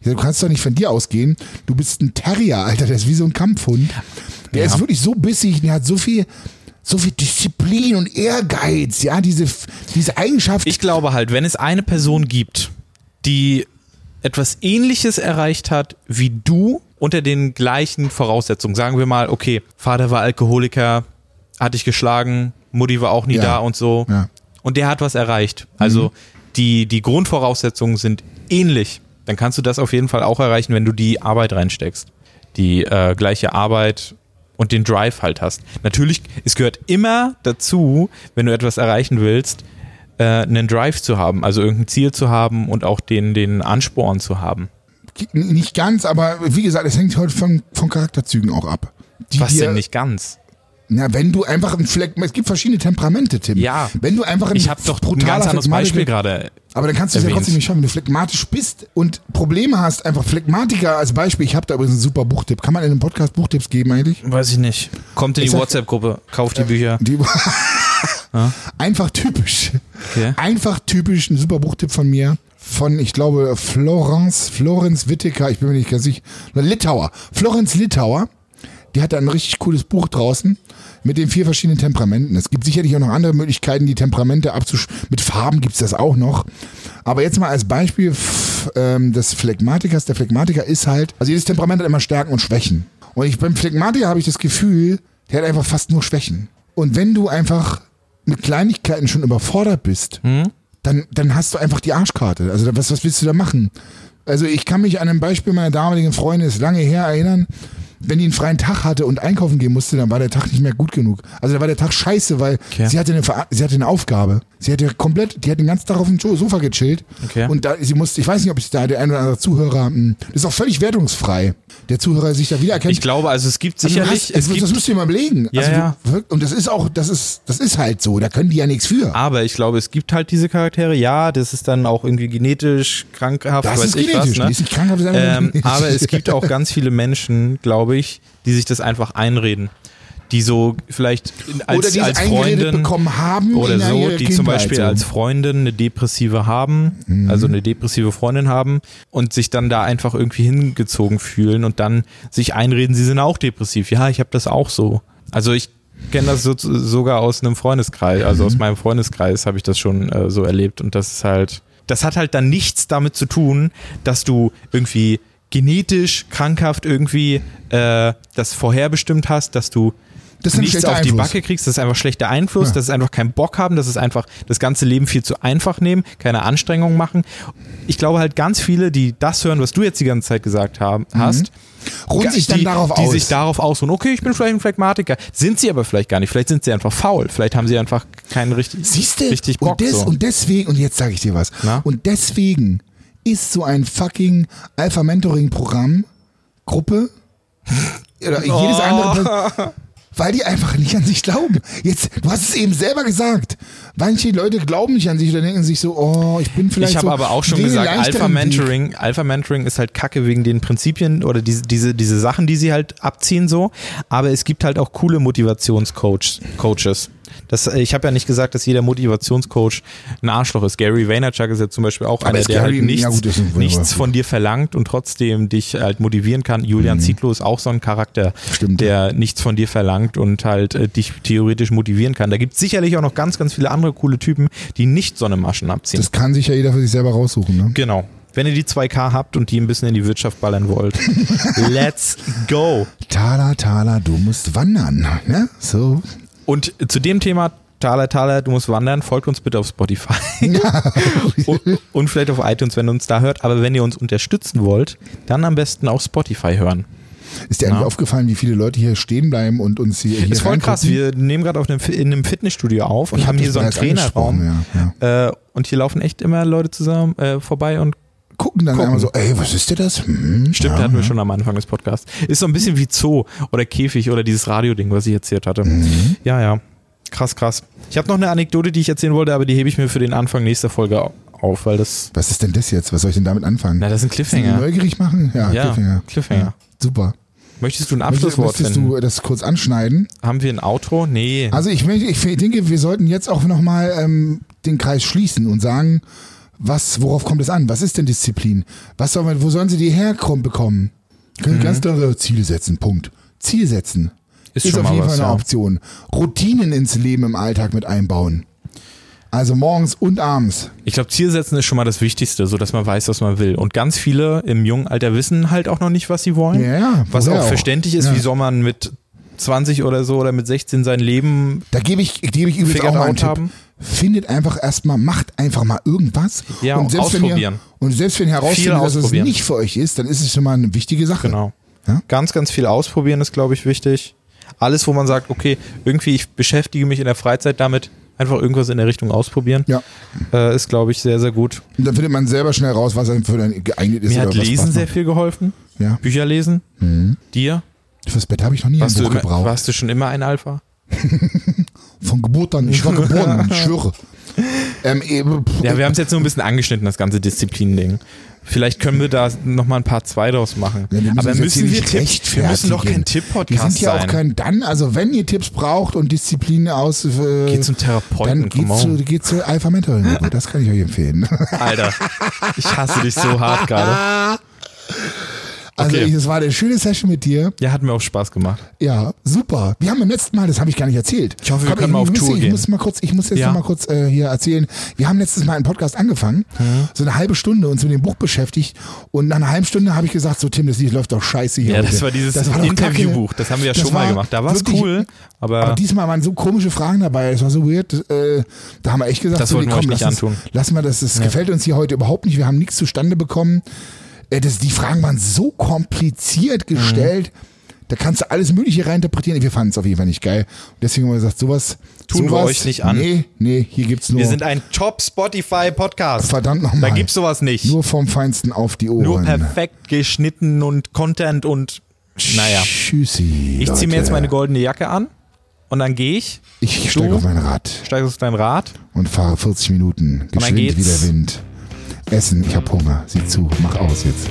ich sag, du kannst doch nicht von dir ausgehen. Du bist ein Terrier, Alter, der ist wie so ein Kampfhund. Der Ja. ist wirklich so bissig, der hat so viel, so viel Disziplin und Ehrgeiz, ja, diese, diese Eigenschaft. Ich glaube halt, wenn es eine Person gibt, die etwas ähnliches erreicht hat wie du unter den gleichen Voraussetzungen, sagen wir mal, okay, Vater war Alkoholiker, hat dich geschlagen, Mutti war auch nie Ja. da und so. Ja. Und der hat was erreicht. Also Mhm. die, die Grundvoraussetzungen sind ähnlich. Dann kannst du das auf jeden Fall auch erreichen, wenn du die Arbeit reinsteckst. Die äh, gleiche Arbeit und den Drive halt hast. Natürlich, es gehört immer dazu, wenn du etwas erreichen willst, äh, einen Drive zu haben, also irgendein Ziel zu haben und auch den, den Ansporn zu haben. nicht ganz, aber wie gesagt, es hängt heute von, von Charakterzügen auch ab. Die Was dir- denn nicht ganz? Na, wenn du einfach ein Fleck, es gibt verschiedene Temperamente, Tim. Ja. Wenn du einfach ein Ich habe doch ein brutaler ganz anderes Beispiel gerade. Aber dann kannst du es ja trotzdem nicht schaffen, wenn du phlegmatisch bist und Probleme hast, einfach Phlegmatiker als Beispiel. Ich habe da übrigens einen super Buchtipp. Kann man in einem Podcast Buchtipps geben eigentlich? Weiß ich nicht. Kommt in die WhatsApp-Gruppe, kauft die Bücher. Die, Einfach typisch. Okay. Einfach typisch, ein super Buchtipp von mir. Von, ich glaube, Florence, Florenz Whittaker, ich bin mir nicht ganz sicher. Litauer. Florenz Litauer. Die hat da ein richtig cooles Buch draußen mit den vier verschiedenen Temperamenten. Es gibt sicherlich auch noch andere Möglichkeiten, die Temperamente abzusch... Mit Farben gibt's das auch noch. Aber jetzt mal als Beispiel ähm, des Phlegmatikers. Der Phlegmatiker ist halt, also jedes Temperament hat immer Stärken und Schwächen. Und ich beim Phlegmatiker habe ich das Gefühl, der hat einfach fast nur Schwächen. Und wenn du einfach mit Kleinigkeiten schon überfordert bist, dann, dann hast du einfach die Arschkarte. Also was, was willst du da machen? Also ich kann mich an ein Beispiel meiner damaligen Freundin, ist lange her, erinnern. Wenn die einen freien Tag hatte und einkaufen gehen musste, dann war der Tag nicht mehr gut genug. Also da war der Tag scheiße, weil Okay. sie hatte eine Ver sie hatte eine Aufgabe. Sie hatte komplett, die hat den ganzen Tag auf dem Sofa gechillt. Okay. Und da sie musste, ich weiß nicht, ob es da der ein oder andere Zuhörer, mh, das ist auch völlig wertungsfrei. Der Zuhörer sich da wiedererkennt. Ich glaube, also es gibt Also sicherlich, hast, es das, gibt das musst du dir mal überlegen. Ja, also ja. Und das ist auch, das ist, das ist halt so. Da können die ja nichts für. Aber ich glaube, es gibt halt diese Charaktere. Ja, das ist dann auch irgendwie genetisch, krankhaft, Das ist ich genetisch. was. Ne? Ist nicht krankhaft, ist Ähm, genetisch. aber es gibt auch ganz viele Menschen, glaube ich, die sich das einfach einreden. Die so vielleicht als, oder die als Freundin bekommen haben oder so, die zum Beispiel als Freundin eine Depressive haben, Mhm. also eine depressive Freundin haben und sich dann da einfach irgendwie hingezogen fühlen und dann sich einreden, sie sind auch depressiv. Ja, ich habe das auch so. Also ich kenne das so, sogar aus einem Freundeskreis, also Mhm. aus meinem Freundeskreis habe ich das schon äh, so erlebt und das ist halt, das hat halt dann nichts damit zu tun, dass du irgendwie genetisch krankhaft irgendwie äh, das vorherbestimmt hast, dass du Das nichts auf die Einfluss. Backe kriegst, das ist einfach schlechter Einfluss, Ja. das ist einfach keinen Bock haben, das ist einfach das ganze Leben viel zu einfach nehmen, keine Anstrengungen machen. Ich glaube halt ganz viele, die das hören, was du jetzt die ganze Zeit gesagt haben, hast, Ruhen sich dann die, darauf die aus. sich darauf ausruhen, okay, ich bin vielleicht ein Phlegmatiker, sind sie aber vielleicht gar nicht, vielleicht sind sie einfach faul, vielleicht haben sie einfach keinen richtig, Siehst du? richtig Bock. und, des, so. und deswegen, und jetzt sage ich dir was, Na? und deswegen ist so ein fucking Alpha-Mentoring-Programm, Gruppe, oder Oh. jedes andere, weil die einfach nicht an sich glauben. Jetzt, du hast es eben selber gesagt. Manche Leute glauben nicht an sich oder denken sich so, oh, ich bin vielleicht Ich habe so, aber auch schon gesagt, leichteren Weg. Alpha-Mentoring, Alpha-Mentoring ist halt kacke wegen den Prinzipien oder diese, diese, diese Sachen, die sie halt abziehen so. Aber es gibt halt auch coole Motivationscoaches. Das, äh, ich habe ja nicht gesagt, dass jeder Motivationscoach ein Arschloch ist. Gary Vaynerchuk ist ja zum Beispiel auch Aber einer, der Gary- halt nichts, ja gut, nichts von dir verlangt und trotzdem dich halt motivieren kann. Julian Zietlow ist auch so ein Charakter, Mhm. Stimmt. der nichts von dir verlangt und halt äh, dich theoretisch motivieren kann. Da gibt es sicherlich auch noch ganz, ganz viele andere coole Typen, die nicht so eine Maschen abziehen. Das kann sich ja jeder für sich selber raussuchen. Ne? Genau. Wenn ihr die 2K habt und die ein bisschen in die Wirtschaft ballern wollt, let's go. Tala, Tala, du musst wandern. Ne? So. Und zu dem Thema, Thaler, Thaler, du musst wandern, folgt uns bitte auf Spotify. und, und vielleicht auf iTunes, wenn ihr uns da hört. Aber wenn ihr uns unterstützen wollt, dann am besten auf Spotify hören. Ist dir eigentlich Ja. aufgefallen, wie viele Leute hier stehen bleiben und uns hier. hier ist voll krass. Wir nehmen gerade in einem Fitnessstudio auf und Ich hab haben hier das so einen Trainerraum. Ja. Äh, und hier laufen echt immer Leute zusammen äh, vorbei und Gucken dann Gucken. einmal so, ey, was ist denn das? Hm, Stimmt, ja, hatten wir schon am Anfang des Podcasts. Ist so ein bisschen wie Zoo oder Käfig oder dieses Radioding, was ich erzählt hatte. Mhm. Ja, ja. Krass, krass. Ich habe noch eine Anekdote, die ich erzählen wollte, aber die hebe ich mir für den Anfang nächster Folge au- auf, weil das. Was ist denn das jetzt? Was soll ich denn damit anfangen? Na, das mich Cliffhanger. neugierig machen? Ja, Ja, Cliffhanger. Cliffhanger. Ja, super. Möchtest du ein Abschlusswort Möchtest finden? du das kurz anschneiden? Haben wir ein Outro? Nee. Also ich, möchte- ich denke, wir sollten jetzt auch nochmal ähm, den Kreis schließen und sagen, was, worauf kommt es an? Was ist denn Disziplin? Was soll man, wo sollen sie die herbekommen? Können Mhm. ganz klare Ziele setzen. Punkt. Ziel setzen. Ist Ist, schon auf mal jeden Fall eine ja. Option. Routinen ins Leben im Alltag mit einbauen. Also morgens und abends. Ich glaube, Zielsetzen ist schon mal das Wichtigste, so dass man weiß, was man will. Und ganz viele im jungen Alter wissen halt auch noch nicht, was sie wollen. Ja, ja, was auch auch? verständlich ist, Ja. wie soll man mit 20 oder so oder mit 16 sein Leben Da gebe ich, gebe ich übrigens auch mal einen Tipp. haben? Findet einfach erstmal, macht einfach mal irgendwas. Ja, und selbst Wenn ausprobieren. ihr, und selbst wenn ihr herausfindet, dass es nicht für euch ist, dann ist es schon mal eine wichtige Sache. Genau. Ja? Ganz, ganz viel ausprobieren ist, glaube ich, wichtig. Alles, wo man sagt, okay, irgendwie ich beschäftige mich in der Freizeit damit, einfach irgendwas in der Richtung ausprobieren, Ja. äh, ist, glaube ich, sehr, sehr gut. Und dann findet man selber schnell raus, was einem für einen geeignet ist. Mir hat Lesen sehr viel geholfen. Ja. Bücher lesen. Dir? Fürs Bett habe ich noch nie Warst ein Buch immer, gebraucht. warst du schon immer ein Alpha? Von Geburt an. Ich war geboren, ich schwöre. Ähm, eben, pff, Ja, wir haben es jetzt nur ein bisschen angeschnitten, das ganze Disziplin-Ding. Vielleicht können wir da nochmal ein paar zwei draus machen. Ja, wir Aber müssen wir Tipps? Wir müssen doch kein. Tipp-Podcast Wir sind ja auch sein. kein dann, also wenn ihr Tipps braucht und Disziplin aus, äh, Geht zum Therapeuten, dann geht's zu, on. geht's zu Alpha Mental. Das kann ich euch empfehlen. Alter, ich hasse dich so hart gerade. Also Okay. ich, es war eine schöne Session mit dir. Ja, hat mir auch Spaß gemacht. Ja, super. Wir haben beim letzten Mal, das habe ich gar nicht erzählt. Ich hoffe, wir können ich mal auf muss, Tour ich gehen. Muss mal kurz, ich muss jetzt Ja. noch mal kurz äh, hier erzählen. Wir haben letztes Mal einen Podcast angefangen, Mhm. so eine halbe Stunde uns mit dem Buch beschäftigt und nach einer halben Stunde habe ich gesagt, so Tim, das Lied läuft doch scheiße hier. Ja, heute. das war dieses Das war Interviewbuch. kacke. Das haben wir ja schon mal gemacht. Da war es cool, aber, Aber diesmal waren so komische Fragen dabei, das war so weird. Äh, da haben wir echt gesagt, Das so, nee, wir komm, lass, uns, antun. lassen wir das. Das gefällt uns hier heute überhaupt nicht. Wir haben nichts zustande bekommen. Äh, das, die Fragen waren so kompliziert gestellt. Da kannst du alles Mögliche reininterpretieren. Wir fanden es auf jeden Fall nicht geil. Deswegen haben wir gesagt, sowas Tun wir sowas, euch nicht an. Nee, nee, hier gibt's nur wir sind ein Top-Spotify-Podcast. verdammt Da nochmal. gibt's sowas nicht. Nur vom Feinsten auf die Ohren. Nur perfekt geschnitten und Content und naja. Tschüssi. Ich ziehe mir jetzt meine goldene Jacke an und dann gehe ich, Ich steige auf mein Rad steige auf dein Rad. und fahre 40 Minuten. Geschwind wie der Wind. Essen, ich hab Hunger. Sieh zu, mach aus jetzt.